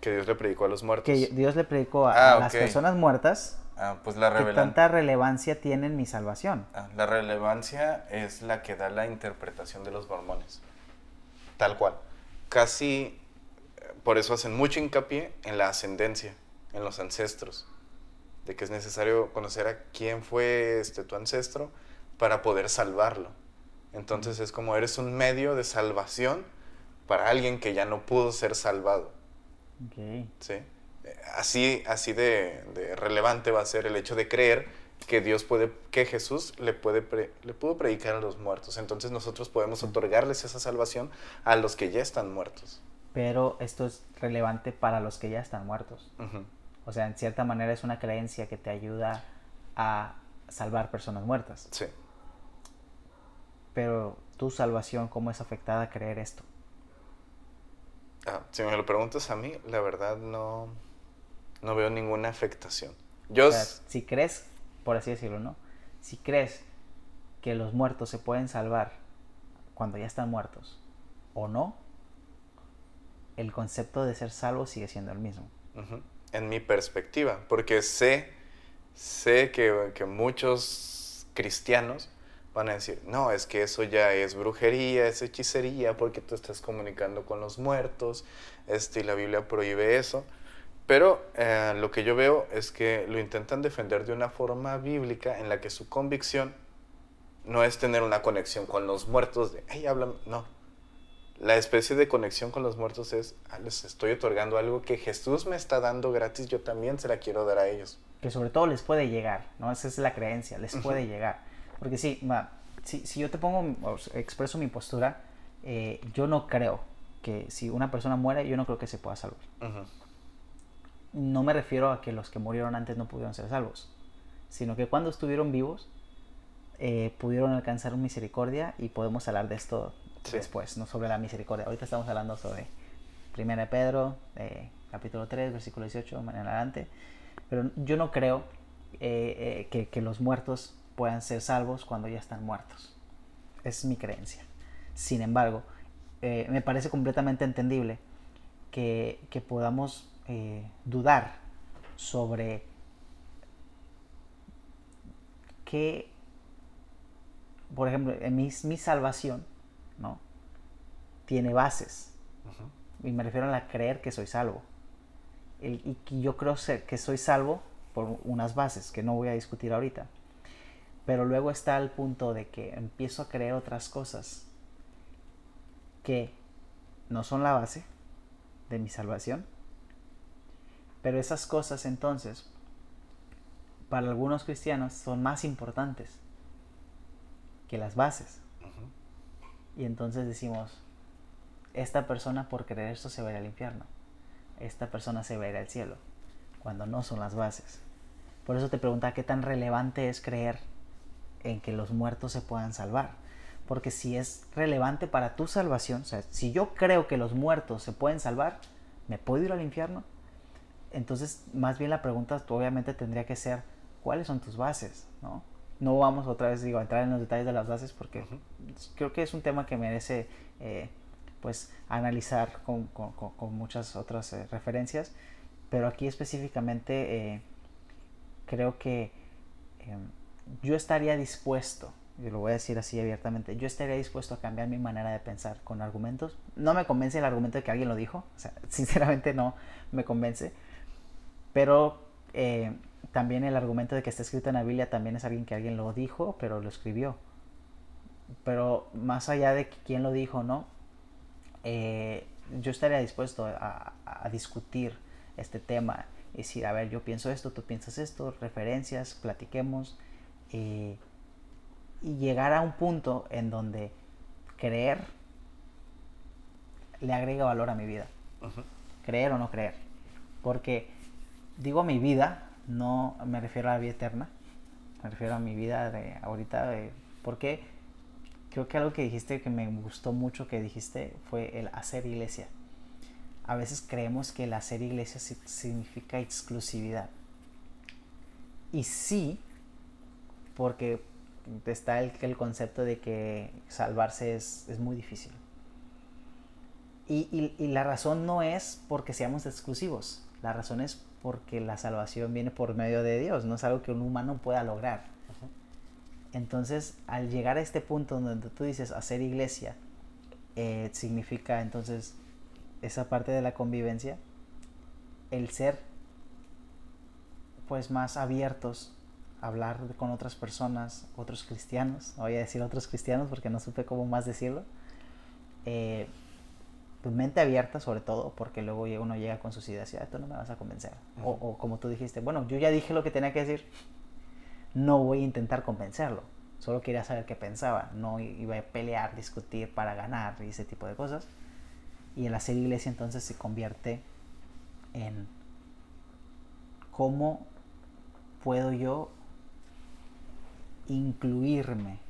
Speaker 2: Que Dios le predicó a los muertos.
Speaker 1: Que Dios le predicó a, ah, a las okay. personas muertas
Speaker 2: Ah, pues la
Speaker 1: ¿Qué tanta relevancia tiene en mi salvación?
Speaker 2: Ah, la relevancia es la que da la interpretación de los mormones. Tal cual. Casi, por eso hacen mucho hincapié en la ascendencia, en los ancestros, de que es necesario conocer a quién fue este, tu ancestro para poder salvarlo. Entonces es como eres un medio de salvación para alguien que ya no pudo ser salvado. ¿Sí? Así, así de, de, relevante va a ser el hecho de creer que Dios puede, que Jesús le, puede le pudo predicar a los muertos. Entonces nosotros podemos otorgarles esa salvación a los que ya están muertos.
Speaker 1: Pero esto es relevante para los que ya están muertos. O sea, en cierta manera es una creencia que te ayuda a salvar personas muertas.
Speaker 2: Sí.
Speaker 1: Pero tu salvación, ¿cómo es afectada a creer esto?
Speaker 2: Ah, si me lo preguntas a mí, la verdad no, no veo ninguna afectación. Yo
Speaker 1: si crees, por así decirlo, ¿no? Si crees que los muertos se pueden salvar cuando ya están muertos o no, el concepto de ser salvo sigue siendo el mismo.
Speaker 2: En mi perspectiva, porque sé, sé que, que muchos cristianos van a decir, no, es que eso ya es brujería, es hechicería, porque tú estás comunicando con los muertos, este, y la Biblia prohíbe eso. Pero eh, lo que yo veo es que lo intentan defender de una forma bíblica en la que su convicción no es tener una conexión con los muertos de, hey, hablan, no. La especie de conexión con los muertos es, ah, les estoy otorgando algo que Jesús me está dando gratis, yo también se la quiero dar a ellos.
Speaker 1: Que sobre todo les puede llegar, ¿no? Esa es la creencia, les puede llegar. Porque sí, si, si, yo te pongo, expreso mi postura, eh, yo no creo que si una persona muere, yo no creo que se pueda salvar. No me refiero a que los que murieron antes no pudieron ser salvos, sino que cuando estuvieron vivos, eh, pudieron alcanzar misericordia y podemos hablar de esto después, no sobre la misericordia. Ahorita estamos hablando sobre 1 de Pedro, eh, capítulo 3, versículo 18, en adelante. Pero yo no creo que, que los muertos puedan ser salvos cuando ya están muertos. Es mi creencia. Sin embargo, eh, me parece completamente entendible que, podamos eh, dudar sobre qué, por ejemplo, en mi, mi salvación, ¿no? Tiene bases. Y me refiero a la creer que soy salvo. y que yo creo que soy salvo por unas bases que no voy a discutir ahorita. Pero luego está el punto de que empiezo a creer otras cosas que no son la base de mi salvación. Pero esas cosas entonces, para algunos cristianos, son más importantes que las bases. Y entonces decimos, esta persona por creer esto se va a ir al infierno. Esta persona se va a ir al cielo. Cuando no son las bases. Por eso te preguntaba qué tan relevante es creer en que los muertos se puedan salvar. Porque si es relevante para tu salvación, o sea, si yo creo que los muertos se pueden salvar, ¿me puedo ir al infierno? Entonces, más bien la pregunta obviamente tendría que ser, ¿cuáles son tus bases? ¿no? no vamos otra vez digo, a entrar en los detalles de las bases porque creo que es un tema que merece eh, pues analizar con, con, con muchas otras eh, referencias, pero aquí específicamente eh, creo que em, yo estaría dispuesto, y lo voy a decir así abiertamente, yo estaría dispuesto a cambiar mi manera de pensar con argumentos. No me convence el argumento de que alguien lo dijo, o sea, <laughs> sinceramente no me convence, pero eh, también el argumento de que está escrito en la Biblia también es alguien que alguien lo dijo, pero lo escribió. Pero más allá de quién lo dijo no, eh, yo estaría dispuesto a, a discutir este tema y decir, a ver, yo pienso esto, tú piensas esto, referencias, platiquemos y llegar a un punto en donde creer le agrega valor a mi vida. Creer o no creer. Porque digo mi vida, no me refiero a la vida eterna, me refiero a mi vida de ahorita, porque creo que algo que dijiste que me gustó mucho que dijiste fue el hacer iglesia. A veces creemos que el hacer iglesia significa exclusividad. Y sí, porque está el, el concepto de que salvarse es, muy difícil. Y, la razón no es porque seamos exclusivos, la razón es porque la salvación viene por medio de Dios, no es algo que un humano pueda lograr. Entonces, al llegar a este punto donde tú dices hacer iglesia, eh, significa entonces esa parte de la convivencia, el ser pues más abiertos hablar con otras personas, otros cristianos, no voy a decir otros cristianos porque no supe cómo más decirlo, eh, pues mente abierta sobre todo, porque luego uno llega con sus ideas y tú no me vas a convencer. o, o, como tú dijiste, bueno, yo ya dije lo que tenía que decir, no voy a intentar convencerlo, solo quería saber qué pensaba, no iba a pelear, discutir para ganar y ese tipo de cosas. Y el hacer iglesia entonces se convierte en cómo puedo yo incluirme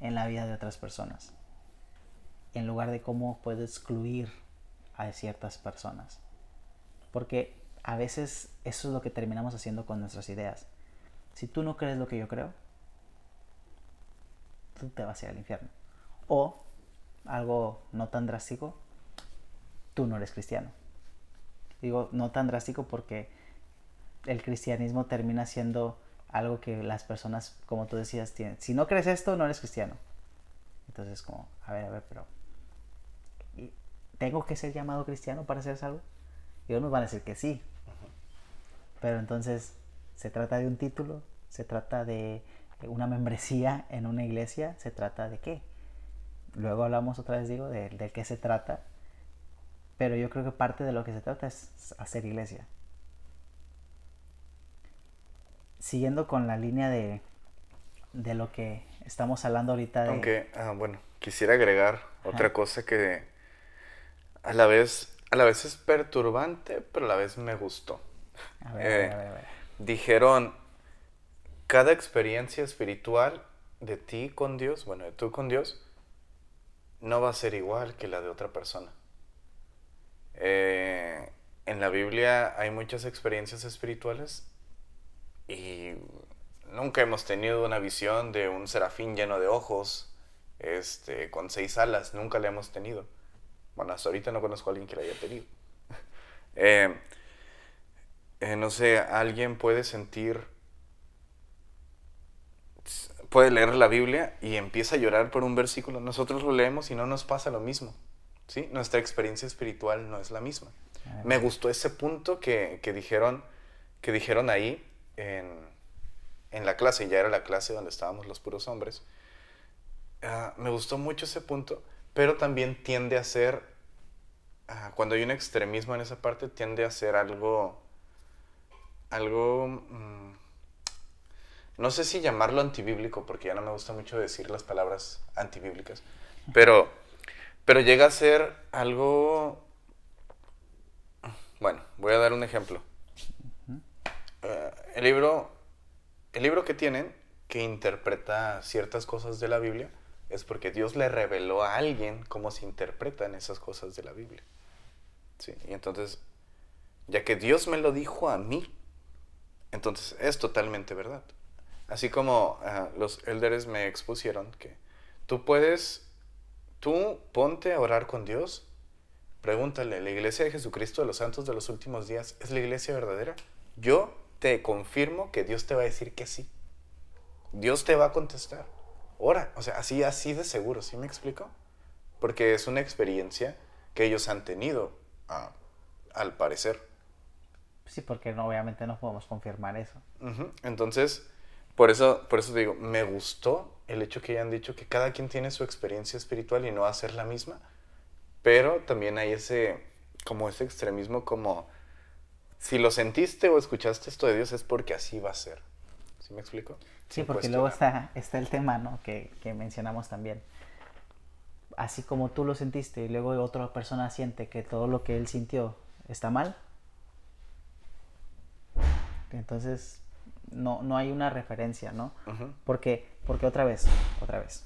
Speaker 1: en la vida de otras personas, en lugar de cómo puedo excluir a ciertas personas. Porque a veces eso es lo que terminamos haciendo con nuestras ideas. Si tú no crees lo que yo creo, tú te vas a ir al infierno. O, algo no tan drástico, tú no eres cristiano. Digo no tan drástico porque el cristianismo termina siendo algo que las personas, como tú decías, tienen. Si no crees esto, no eres cristiano. Entonces, como, a ver, a ver, pero ¿tengo que ser llamado cristiano para ser salvo? Y nos van a decir que sí. Pero entonces, ¿se trata de un título? ¿Se trata de una membresía en una iglesia? ¿Se trata de qué? Luego hablamos otra vez, digo, de, de qué se trata. Pero yo creo que parte de lo que se trata es hacer iglesia. Siguiendo con la línea de, de lo que estamos hablando ahorita. De...
Speaker 2: Aunque, ah, bueno, quisiera agregar otra cosa que a la vez, a la vez es perturbante, pero a la vez me gustó. A ver, a ver, a ver. Dijeron, cada experiencia espiritual de ti con Dios, bueno, de tú con Dios, no va a ser igual que la de otra persona. Eh, en la Biblia hay muchas experiencias espirituales y nunca hemos tenido una visión de un serafín lleno de ojos, este, con seis alas, nunca la hemos tenido. Bueno, hasta ahorita no conozco a alguien que la haya tenido. <laughs> Eh, eh, no sé, alguien puede sentir, puede leer la Biblia y empieza a llorar por un versículo. Nosotros lo leemos y no nos pasa lo mismo. ¿sí? Nuestra experiencia espiritual no es la misma. Me gustó ese punto que, que, dijeron, que dijeron ahí, en, la clase, ya era la clase donde estábamos los puros hombres, ah, me gustó mucho ese punto, pero también tiende a ser, ah, cuando hay un extremismo en esa parte, tiende a ser algo, algo, mm, no sé si llamarlo antibíblico, porque ya no me gusta mucho decir las palabras antibíblicas, pero, pero llega a ser algo, bueno, voy a dar un ejemplo. El libro, el libro que tienen, que interpreta ciertas cosas de la Biblia, es porque Dios le reveló a alguien cómo se interpretan esas cosas de la Biblia. ¿Sí? Y entonces, ya que Dios me lo dijo a mí, entonces es totalmente verdad. Así como eh, los elders me expusieron que tú puedes, tú ponte a orar con Dios, pregúntale, ¿la iglesia de Jesucristo de los santos de los últimos días es la iglesia verdadera? Yo te confirmo que Dios te va a decir que sí. Dios te va a contestar. Ora, o sea, así, así de seguro, ¿sí me explico? Porque es una experiencia que ellos han tenido, ah, al parecer.
Speaker 1: Sí, porque no, obviamente no podemos confirmar eso.
Speaker 2: Entonces, por eso, por eso digo, me gustó el hecho que hayan dicho que cada quien tiene su experiencia espiritual y no va a ser la misma, pero también hay ese, como ese extremismo como si lo sentiste o escuchaste esto de Dios es porque así va a ser. ¿Sí me explico?
Speaker 1: Sí, porque luego está, está el tema, ¿no? Que, que, mencionamos también. Así como tú lo sentiste y luego otra persona siente que todo lo que él sintió está mal, entonces no, no hay una referencia, ¿no? porque, porque otra vez, otra vez,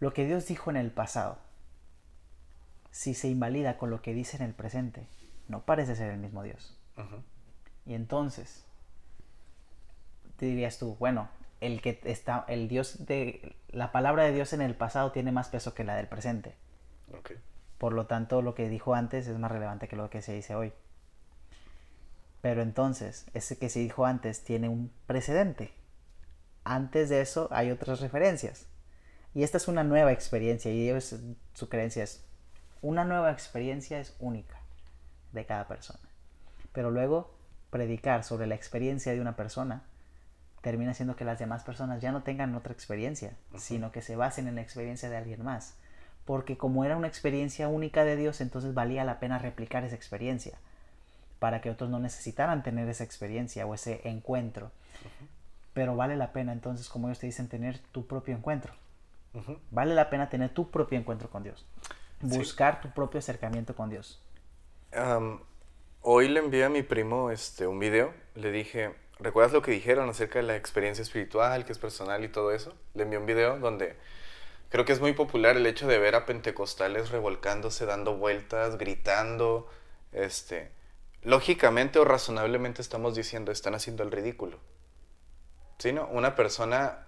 Speaker 1: lo que Dios dijo en el pasado, si se invalida con lo que dice en el presente, no parece ser el mismo Dios. Y entonces, te dirías tú, bueno, el que está, el Dios de, la palabra de Dios en el pasado tiene más peso que la del presente. Por lo tanto, lo que dijo antes es más relevante que lo que se dice hoy. Pero entonces, ese que se dijo antes tiene un precedente. Antes de eso hay otras referencias. Y esta es una nueva experiencia y su creencia es, una nueva experiencia es única de cada persona. Pero luego predicar sobre la experiencia de una persona termina siendo que las demás personas ya no tengan otra experiencia, sino que se basen en la experiencia de alguien más. Porque como era una experiencia única de Dios, entonces valía la pena replicar esa experiencia para que otros no necesitaran tener esa experiencia o ese encuentro. Pero vale la pena entonces, como ellos te dicen, tener tu propio encuentro. Vale la pena tener tu propio encuentro con Dios. Buscar tu propio acercamiento con Dios.
Speaker 2: Hoy le envié a mi primo este, un video. Le dije, ¿recuerdas lo que dijeron acerca de la experiencia espiritual, que es personal y todo eso? Le envié un video donde creo que es muy popular el hecho de ver a pentecostales revolcándose, dando vueltas, gritando. Este, lógicamente o razonablemente estamos diciendo, están haciendo el ridículo. ¿Sí, no? Una persona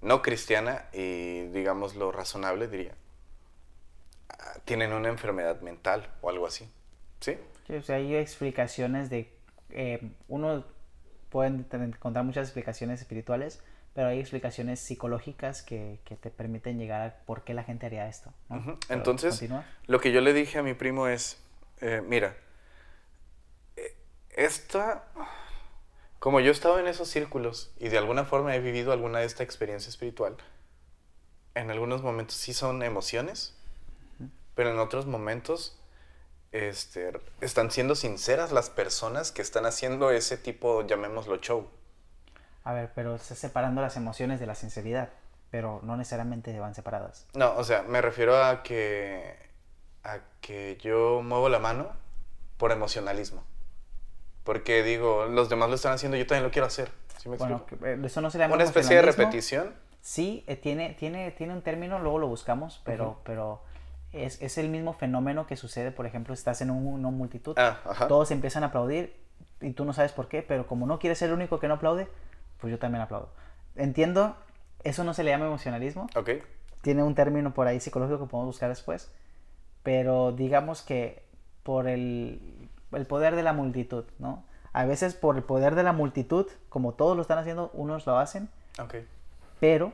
Speaker 2: no cristiana y digamos lo razonable diría, ah, tienen una enfermedad mental o algo así. ¿Sí?
Speaker 1: o sea, hay explicaciones de... Eh, uno puede encontrar muchas explicaciones espirituales, pero hay explicaciones psicológicas que, te permiten llegar a por qué la gente haría esto.
Speaker 2: Entonces, lo que yo le dije a mi primo es, eh, mira, eh, esta como yo he estado en esos círculos y de alguna forma he vivido alguna de esta experiencia espiritual, en algunos momentos sí son emociones, pero en otros momentos este, están siendo sinceras las personas que están haciendo ese tipo, llamémoslo show.
Speaker 1: A ver, pero está separando las emociones de la sinceridad, pero no necesariamente van separadas.
Speaker 2: No, o sea, me refiero a que, a que yo muevo la mano por emocionalismo. Porque digo, los demás lo están haciendo, yo también lo quiero hacer.
Speaker 1: bueno, eh, eso no se llama
Speaker 2: Una especie de repetición.
Speaker 1: Sí, eh, tiene, tiene, tiene un término, luego lo buscamos, pero, pero es, es, el mismo fenómeno que sucede, por ejemplo, estás en una multitud, ah, todos empiezan a aplaudir y tú no sabes por qué, pero como no quieres ser el único que no aplaude, pues yo también aplaudo. Entiendo, eso no se le llama emocionalismo.
Speaker 2: Ok.
Speaker 1: Tiene un término por ahí psicológico que podemos buscar después, pero digamos que por el el poder de la multitud, ¿no? A veces por el poder de la multitud, como todos lo están haciendo, unos lo hacen.
Speaker 2: Ok.
Speaker 1: Pero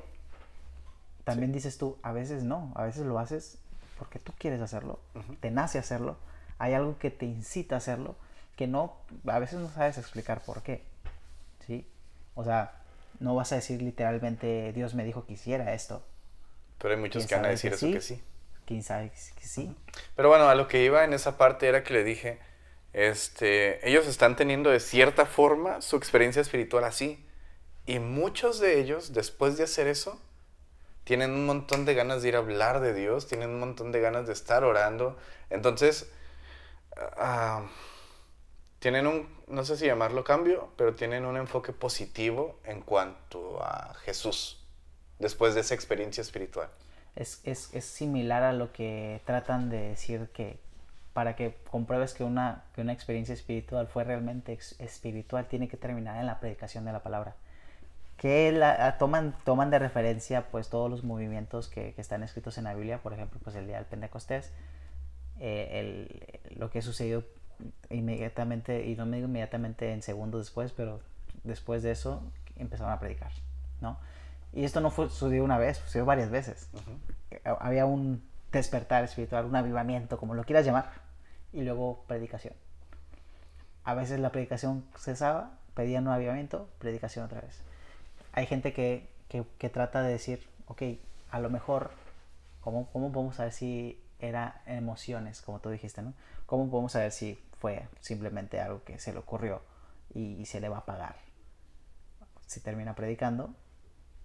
Speaker 1: también dices tú, a veces no, a veces lo haces porque tú quieres hacerlo, te nace hacerlo, hay algo que te incita a hacerlo, que no, a veces no sabes explicar por qué, ¿sí? O sea, no vas a decir literalmente, Dios me dijo que hiciera esto.
Speaker 2: Pero hay muchos que van a decir eso que sí.
Speaker 1: ¿Quién sabe que sí?
Speaker 2: Pero bueno, a lo que iba en esa parte era que le dije, este, ellos están teniendo de cierta forma su experiencia espiritual así. Y muchos de ellos, después de hacer eso, tienen un montón de ganas de ir a hablar de Dios, tienen un montón de ganas de estar orando. Entonces, ah, tienen un, no sé si llamarlo cambio, pero tienen un enfoque positivo en cuanto a Jesús, después de esa experiencia espiritual.
Speaker 1: Es, es, es similar a lo que tratan de decir que, para que compruebes que una, que una experiencia espiritual fue realmente espiritual, tiene que terminar en la predicación de la palabra. Que la, toman, toman de referencia pues todos los movimientos que, que, están escritos en la Biblia, por ejemplo, pues el día del Pentecostés, eh, el, lo que sucedió inmediatamente, y no me digo inmediatamente en segundos después, pero después de eso empezaron a predicar, ¿no? Y esto no fue, sucedió una vez, sucedió varias veces. Había un despertar espiritual, un avivamiento, como lo quieras llamar, y luego predicación. A veces la predicación cesaba, pedían un avivamiento, predicación otra vez. Hay gente que, trata de decir, ok, a lo mejor, ¿cómo, ¿cómo podemos saber si era emociones, como tú dijiste, ¿no? ¿Cómo podemos saber si fue simplemente algo que se le ocurrió y, se le va a pagar? Si termina predicando,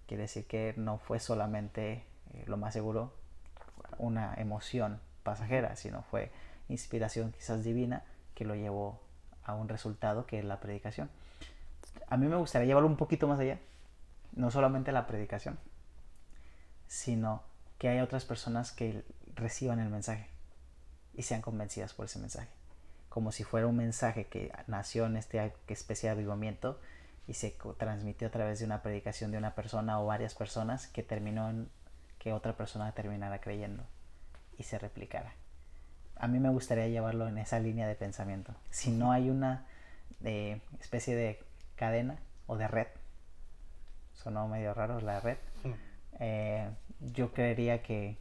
Speaker 1: quiere decir que no fue solamente eh, lo más seguro una emoción pasajera, sino fue inspiración quizás divina que lo llevó a un resultado que es la predicación. A mí me gustaría llevarlo un poquito más allá, no solamente la predicación, sino que haya otras personas que reciban el mensaje y sean convencidas por ese mensaje. Como si fuera un mensaje que nació en este especie de avivamiento y se transmitió a través de una predicación de una persona o varias personas que terminó que otra persona terminara creyendo y se replicara. A mí me gustaría llevarlo en esa línea de pensamiento. Si no hay una eh, especie de cadena o de red, sonó medio raro la red, eh, yo creería que,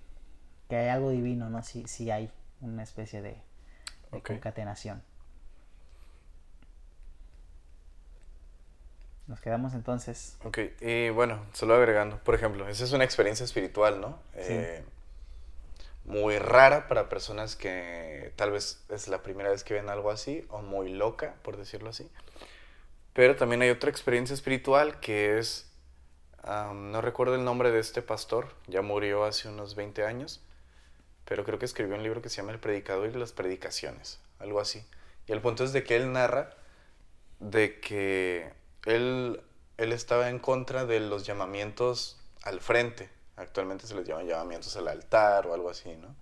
Speaker 1: hay algo divino, ¿no? Si, si hay una especie de, concatenación. Nos quedamos entonces.
Speaker 2: Ok, y bueno, solo agregando, por ejemplo, esa es una experiencia espiritual, ¿no? Eh, muy rara para personas que tal vez es la primera vez que ven algo así, o muy loca, por decirlo así. Pero también hay otra experiencia espiritual que es, no recuerdo el nombre de este pastor, ya murió hace unos 20 años, pero creo que escribió un libro que se llama El Predicador y las Predicaciones, algo así. Y el punto es de que él narra de que él, él estaba en contra de los llamamientos al frente. Actualmente se les llaman llamamientos al altar o algo así, ¿no?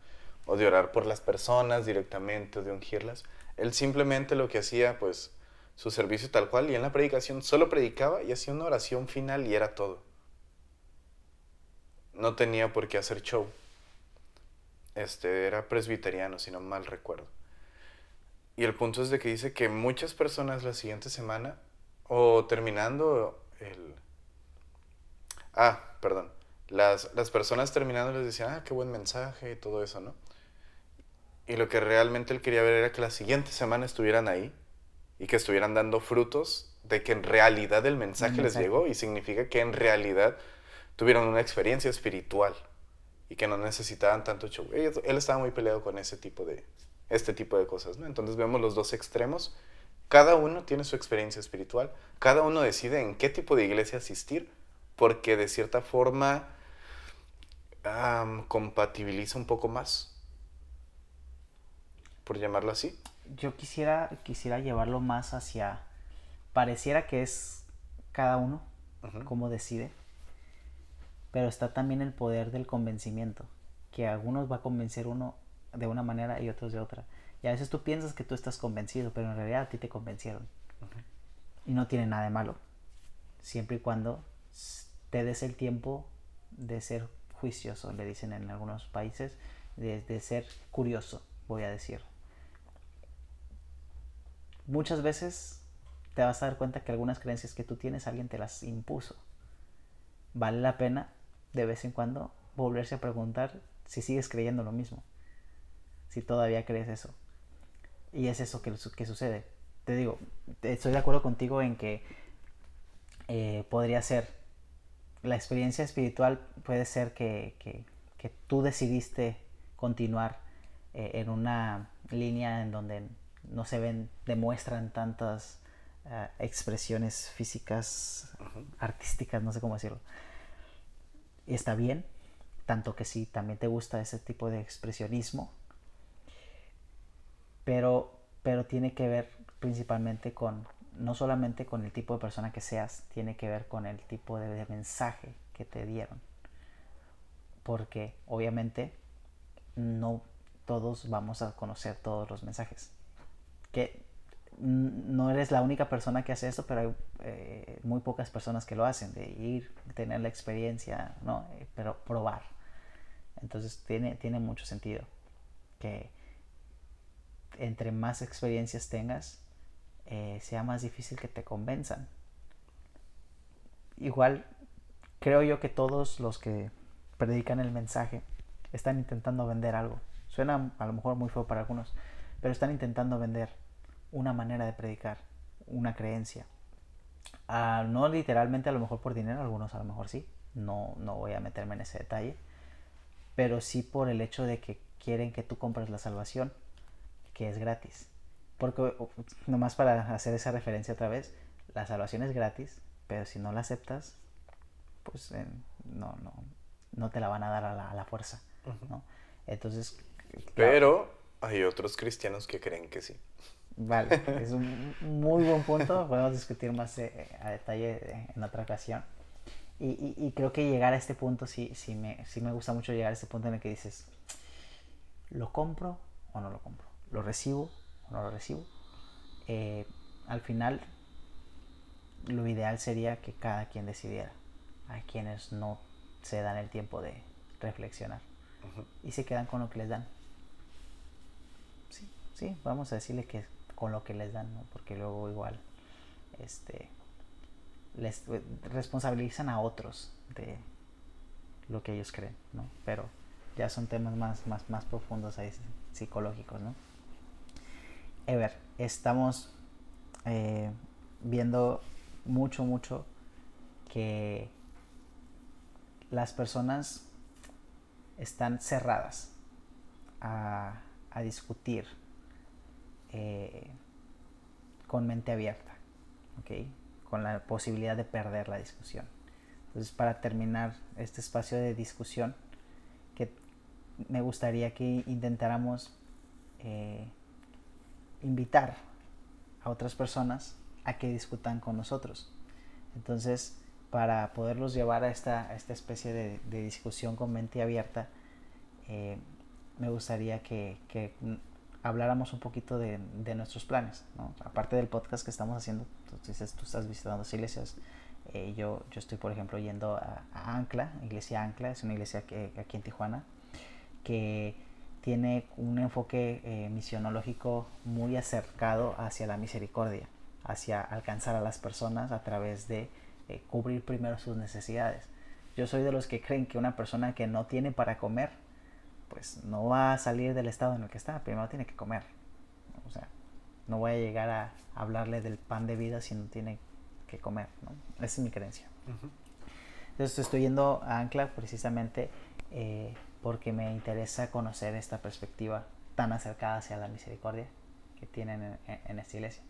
Speaker 2: O de orar por las personas directamente, de ungirlas. Él simplemente lo que hacía, pues, su servicio tal cual, y en la predicación solo predicaba y hacía una oración final y era todo. No tenía por qué hacer show. Este, era presbiteriano, si no mal recuerdo. Y el punto es de que dice que muchas personas la siguiente semana o terminando el... Ah, perdón. Las, personas terminando les decían, ah, qué buen mensaje y todo eso, ¿no? Y lo que realmente él quería ver era que la siguiente semana estuvieran ahí y que estuvieran dando frutos de que en realidad el mensaje, les llegó y significa que en realidad tuvieron una experiencia espiritual y que no necesitaban tanto show. Él, estaba muy peleado con ese tipo de, este tipo de cosas, ¿no? Entonces vemos los dos extremos cada uno tiene su experiencia espiritual, cada uno decide en qué tipo de iglesia asistir, porque de cierta forma compatibiliza un poco más, por llamarlo así.
Speaker 1: Yo quisiera, quisiera llevarlo más hacia, pareciera que es cada uno como decide, pero está también el poder del convencimiento, que algunos va a convencer uno de una manera y otros de otra. Y a veces tú piensas que tú estás convencido, pero en realidad a ti te convencieron. Y no tiene nada de malo. Siempre y cuando te des el tiempo de ser juicioso, le dicen en algunos países, de, ser curioso, voy a decir. Muchas veces te vas a dar cuenta que algunas creencias que tú tienes alguien te las impuso. Vale la pena de vez en cuando volverse a preguntar si sigues creyendo lo mismo. Si todavía crees eso. Y es eso que, que sucede. Te digo, estoy de acuerdo contigo en que eh, podría ser, la experiencia espiritual puede ser que, que, tú decidiste continuar eh, en una línea en donde no se ven, demuestran tantas eh, expresiones físicas, artísticas, no sé cómo decirlo. Está bien, tanto que si también te gusta ese tipo de expresionismo, pero, pero tiene que ver principalmente con, no solamente con el tipo de persona que seas, tiene que ver con el tipo de, mensaje que te dieron. Porque obviamente no todos vamos a conocer todos los mensajes. Que no eres la única persona que hace esto, pero hay eh, muy pocas personas que lo hacen, de ir, tener la experiencia, ¿no? Eh, pero probar. Entonces tiene, tiene mucho sentido que, entre más experiencias tengas, eh, sea más difícil que te convenzan. Igual, creo yo que todos los que predican el mensaje están intentando vender algo. Suena a lo mejor muy feo para algunos, pero están intentando vender una manera de predicar, una creencia. Ah, no literalmente a lo mejor por dinero, algunos a lo mejor sí, no, no voy a meterme en ese detalle, pero sí por el hecho de que quieren que tú compres la salvación que es gratis. Porque, nomás para hacer esa referencia otra vez, la salvación es gratis, pero si no la aceptas, pues no, no, no te la van a dar a la, fuerza. Entonces.
Speaker 2: Pero hay otros cristianos que creen que sí.
Speaker 1: Vale, es un muy buen punto. Podemos discutir más eh, a detalle en otra ocasión. Y, y, creo que llegar a este punto sí, sí, me, sí me gusta mucho llegar a este punto en el que dices, ¿lo compro o no lo compro? lo recibo o no lo recibo. Eh, al final, lo ideal sería que cada quien decidiera. Hay quienes no se dan el tiempo de reflexionar y se quedan con lo que les dan. Sí, sí, vamos a decirle que con lo que les dan, porque luego igual este, les responsabilizan a otros de lo que ellos creen, ¿no? Pero ya son temas más, más, más profundos ahí, psicológicos, ¿no? Ever, estamos eh, viendo mucho, mucho que las personas están cerradas a, discutir eh, con mente abierta, ¿ok? Con la posibilidad de perder la discusión. Entonces, para terminar este espacio de discusión, que me gustaría que intentáramos eh, invitar a otras personas a que discutan con nosotros. Entonces, para poderlos llevar a esta, esta especie de, discusión con mente abierta, eh, me gustaría que, habláramos un poquito de, nuestros planes. Aparte del podcast que estamos haciendo, tú, dices, tú estás visitando las iglesias. Eh, yo, yo estoy, por ejemplo, yendo a, Ancla, Iglesia Ancla, es una iglesia que, aquí en Tijuana, que tiene un enfoque eh, misionológico muy acercado hacia la misericordia, hacia alcanzar a las personas a través de eh, cubrir primero sus necesidades. Yo soy de los que creen que una persona que no tiene para comer, pues no va a salir del estado en el que está, primero tiene que comer. O sea, no voy a llegar a hablarle del pan de vida si no tiene que comer. ¿no? Esa es mi creencia. Entonces estoy yendo a Ancla precisamente eh, porque me interesa conocer esta perspectiva tan acercada hacia la misericordia que tienen en, esta iglesia.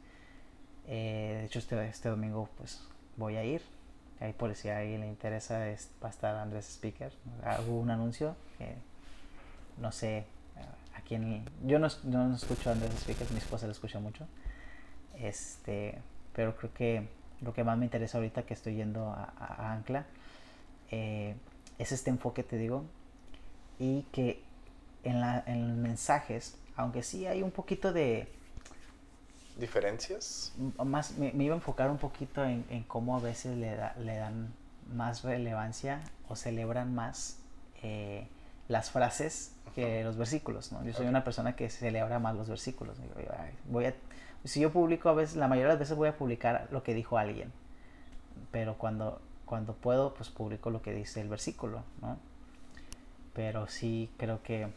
Speaker 1: Eh, de hecho, este, este domingo pues voy a ir. Ahí por si a alguien le interesa, es, va a estar Andrés Speaker. Hago un anuncio que no sé eh, a quién. Yo no, no escucho a Andrés Speaker, mi esposa lo escucha mucho. Este, pero creo que lo que más me interesa ahorita que estoy yendo a, Ancla eh, es este enfoque, te digo, y que en, la, en los mensajes, aunque sí hay un poquito de
Speaker 2: diferencias?
Speaker 1: Más, me, iba a enfocar un poquito en, cómo a veces le, le, dan más relevancia o celebran más eh, las frases que los versículos. ¿no? Yo soy una persona que celebra más los versículos. Voy a, si yo publico a veces, la mayoría de las veces voy a publicar lo que dijo alguien, pero cuando, cuando puedo, pues publico lo que dice el versículo. ¿no? Pero sí creo que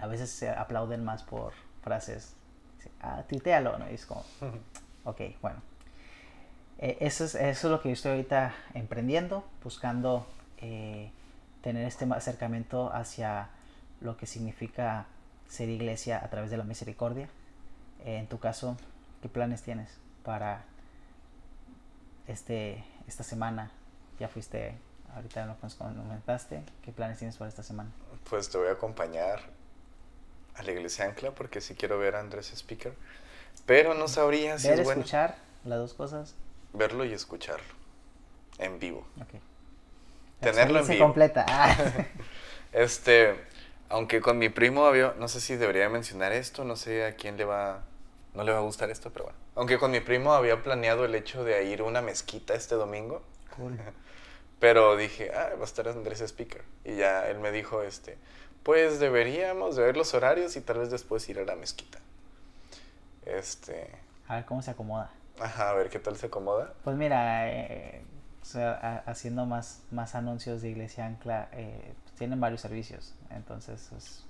Speaker 1: a veces se aplauden más por frases ah, tuitealo, ¿no? Y es como, <laughs> ok, bueno. Eh, eso, es, eso es lo que yo estoy ahorita emprendiendo, buscando eh, tener este acercamiento hacia lo que significa ser iglesia a través de la misericordia. Eh, en tu caso, ¿qué planes tienes para este, esta semana? Ya fuiste, ahorita lo comentaste, ¿qué planes tienes para esta semana?
Speaker 2: Pues te voy a acompañar a la iglesia Ancla porque sí quiero ver a Andrés Speaker. Pero no sabría si
Speaker 1: Ver, es bueno. escuchar, las dos cosas.
Speaker 2: Verlo y escucharlo. En vivo.
Speaker 1: Okay.
Speaker 2: Tenerlo en vivo.
Speaker 1: completa. Ah. <laughs>
Speaker 2: este, aunque con mi primo había, no sé si debería mencionar esto, no sé a quién le va, no le va a gustar esto, pero bueno. Aunque con mi primo había planeado el hecho de ir a una mezquita este domingo. Cool. <laughs> Pero dije, ah, va a estar Andrés Speaker. Y ya él me dijo, este, pues deberíamos de ver los horarios y tal vez después ir a la mezquita. Este...
Speaker 1: A ver cómo se acomoda.
Speaker 2: Ajá, a ver qué tal se acomoda.
Speaker 1: Pues mira, eh, haciendo más, más anuncios de Iglesia Ancla, eh, pues tienen varios servicios. Entonces, pues,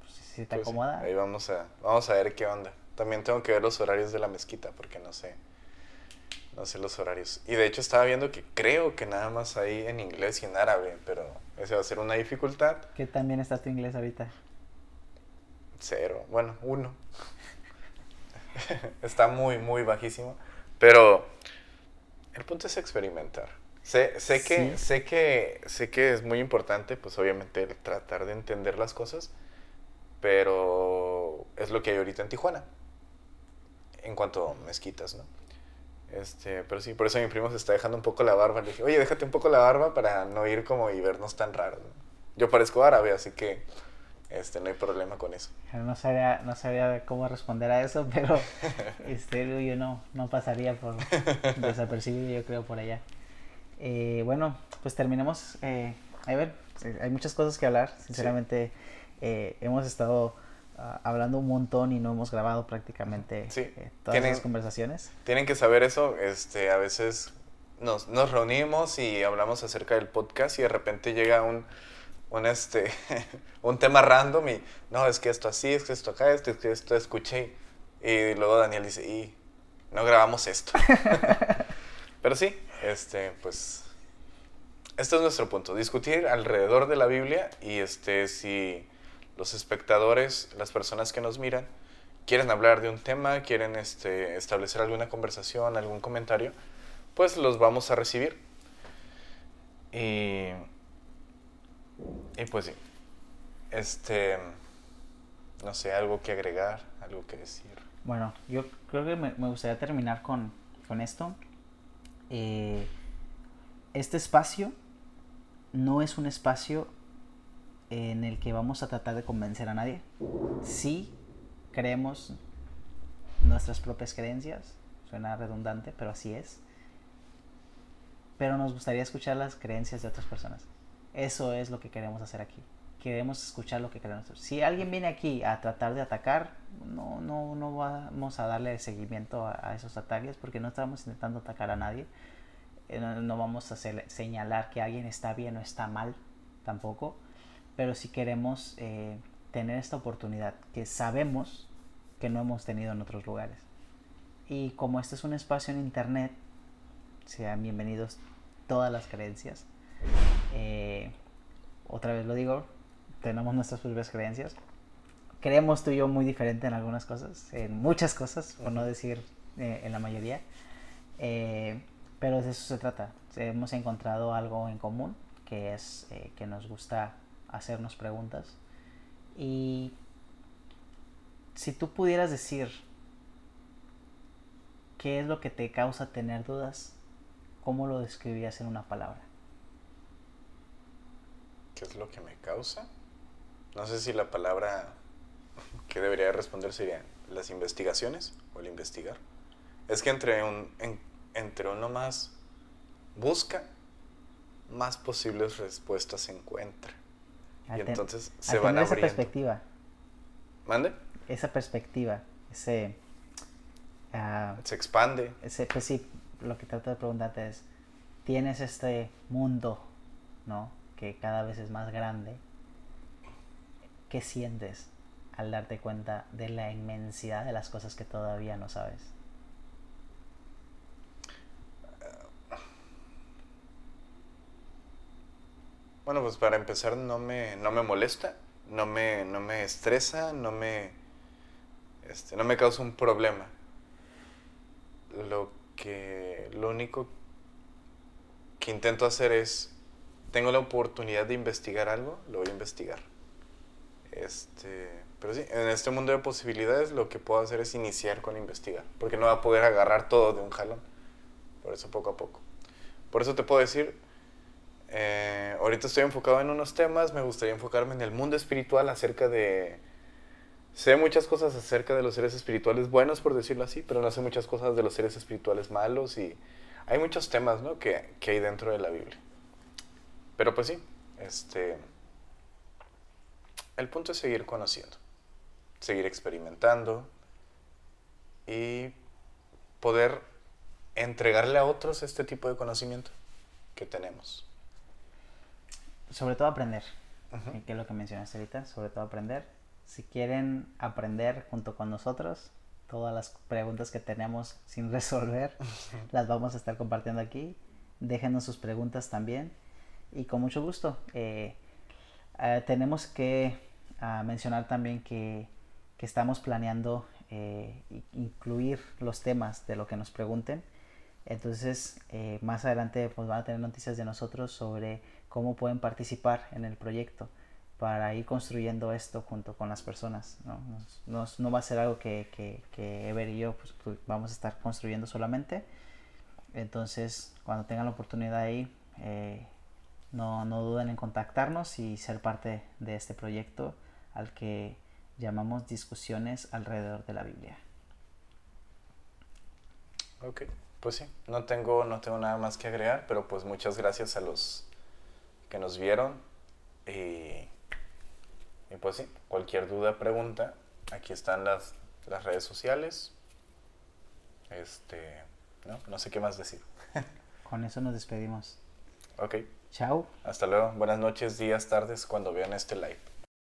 Speaker 1: pues si te pues acomoda.
Speaker 2: ahí vamos a, vamos a ver qué onda. También tengo que ver los horarios de la mezquita porque no sé. No sé los horarios. Y de hecho estaba viendo que creo que nada más hay en inglés y en árabe, pero ese va a ser una dificultad.
Speaker 1: ¿Qué también está tu inglés ahorita?
Speaker 2: Cero. Bueno, uno. <laughs> está muy, muy bajísimo. Pero el punto es experimentar. Sé, sé, que, sé, que, sé que es muy importante, pues obviamente, tratar de entender las cosas, pero es lo que hay ahorita en Tijuana, en cuanto a mezquitas, ¿no? Este, pero sí, por eso mi primo se está dejando un poco la barba. Le dije, oye, déjate un poco la barba para no ir como y vernos tan raros. Yo parezco árabe, así que este, no hay problema con eso.
Speaker 1: No sabía, no sabía cómo responder a eso, pero <laughs> este, yo no, no pasaría por desapercibido, yo creo, por allá. Eh, bueno, pues terminemos. Eh, a ver, hay muchas cosas que hablar. Sinceramente, eh, hemos estado Ah, hablando un montón y no hemos grabado prácticamente eh, todas las conversaciones.
Speaker 2: Tienen que saber eso, este, a veces nos, nos, reunimos y hablamos acerca del podcast y de repente llega un, un, este, <laughs> un tema random y no, es que esto así, es que esto acá, esto, es que esto escuché. Y luego Daniel dice, y no grabamos esto. <laughs> Pero sí, este, pues, este es nuestro punto, discutir alrededor de la Biblia y este, si los espectadores, las personas que nos miran, quieren hablar de un tema, quieren este, establecer alguna conversación, algún comentario, pues los vamos a recibir. Y, y pues sí, este, no sé, algo que agregar, algo que decir.
Speaker 1: Bueno, yo creo que me, gustaría terminar con, con esto. Eh, este espacio no es un espacio en el que vamos a tratar de convencer a nadie. Sí creemos nuestras propias creencias, suena redundante, pero así es. Pero nos gustaría escuchar las creencias de otras personas. Eso es lo que queremos hacer aquí. Queremos escuchar lo que queremos. Si alguien viene aquí a tratar de atacar, no, no, no vamos a darle seguimiento a, esos ataques porque no estamos intentando atacar a nadie. Eh, no, vamos a señalar que alguien está bien o está mal tampoco. Pero si queremos eh, tener esta oportunidad que sabemos que no hemos tenido en otros lugares. Y como este es un espacio en internet, sean bienvenidos todas las creencias. Eh, otra vez lo digo, tenemos nuestras propias creencias. Creemos tú y yo muy diferente en algunas cosas, en muchas cosas, por no decir eh, en la mayoría. Eh, pero de eso se trata. Hemos encontrado algo en común, que es que nos gusta hacernos preguntas y si tú pudieras decir qué es lo que te causa tener dudas, ¿cómo lo describirías en una palabra?
Speaker 2: ¿Qué es lo que me causa? No sé si la palabra que debería responder sería las investigaciones o el investigar. Es que entre, un, entre uno más busca, más posibles respuestas se encuentra y entonces se van
Speaker 1: abriendo. esa perspectiva.
Speaker 2: ¿Mande?
Speaker 1: Esa perspectiva, ese...
Speaker 2: Uh, se expande.
Speaker 1: Ese, pues sí, lo que trato de preguntarte es, tienes este mundo, ¿no? Que cada vez es más grande. ¿Qué sientes al darte cuenta de la inmensidad de las cosas que todavía no sabes?
Speaker 2: Bueno, pues para empezar no me, no me molesta, no me, no me estresa, no me, este, no me causa un problema. Lo que, lo único que intento hacer es, tengo la oportunidad de investigar algo, lo voy a investigar. Este, pero sí, en este mundo de posibilidades lo que puedo hacer es iniciar con investigar, porque no va a poder agarrar todo de un jalón. Por eso poco a poco. Por eso te puedo decir, eh, ahorita estoy enfocado en unos temas, me gustaría enfocarme en el mundo espiritual acerca de... Sé muchas cosas acerca de los seres espirituales buenos, por decirlo así, pero no sé muchas cosas de los seres espirituales malos y hay muchos temas ¿no? que, que hay dentro de la Biblia. Pero pues sí, este... El punto es seguir conociendo, seguir experimentando y poder entregarle a otros este tipo de conocimiento que tenemos
Speaker 1: sobre todo aprender, que es lo que mencionaste ahorita, sobre todo aprender. Si quieren aprender junto con nosotros, todas las preguntas que tenemos sin <laughs> resolver, las vamos a estar compartiendo aquí. Déjenos sus preguntas también y con mucho gusto. Eh, eh, tenemos que ah, mencionar también que, que estamos planeando eh, incluir los temas de lo que nos pregunten. Entonces, más adelante pues, van a tener noticias de nosotros sobre cómo pueden participar en el proyecto para ir construyendo esto junto con las personas. No, no, va a ser algo que, que, Ever y yo pues, vamos a estar construyendo solamente. Entonces, cuando tengan la oportunidad ahí, eh, no, no duden en contactarnos y ser parte de este proyecto al que llamamos discusiones alrededor de la Biblia.
Speaker 2: Ok, pues sí, no tengo, no tengo nada más que agregar, pero pues muchas gracias a los que nos vieron. Y, pues sí, cualquier duda, pregunta, aquí están las, las redes sociales. Este, no, no sé qué más decir. <laughs>
Speaker 1: Con eso nos despedimos.
Speaker 2: Ok,
Speaker 1: Chao.
Speaker 2: Hasta luego. Buenas noches, días, tardes, cuando vean este live.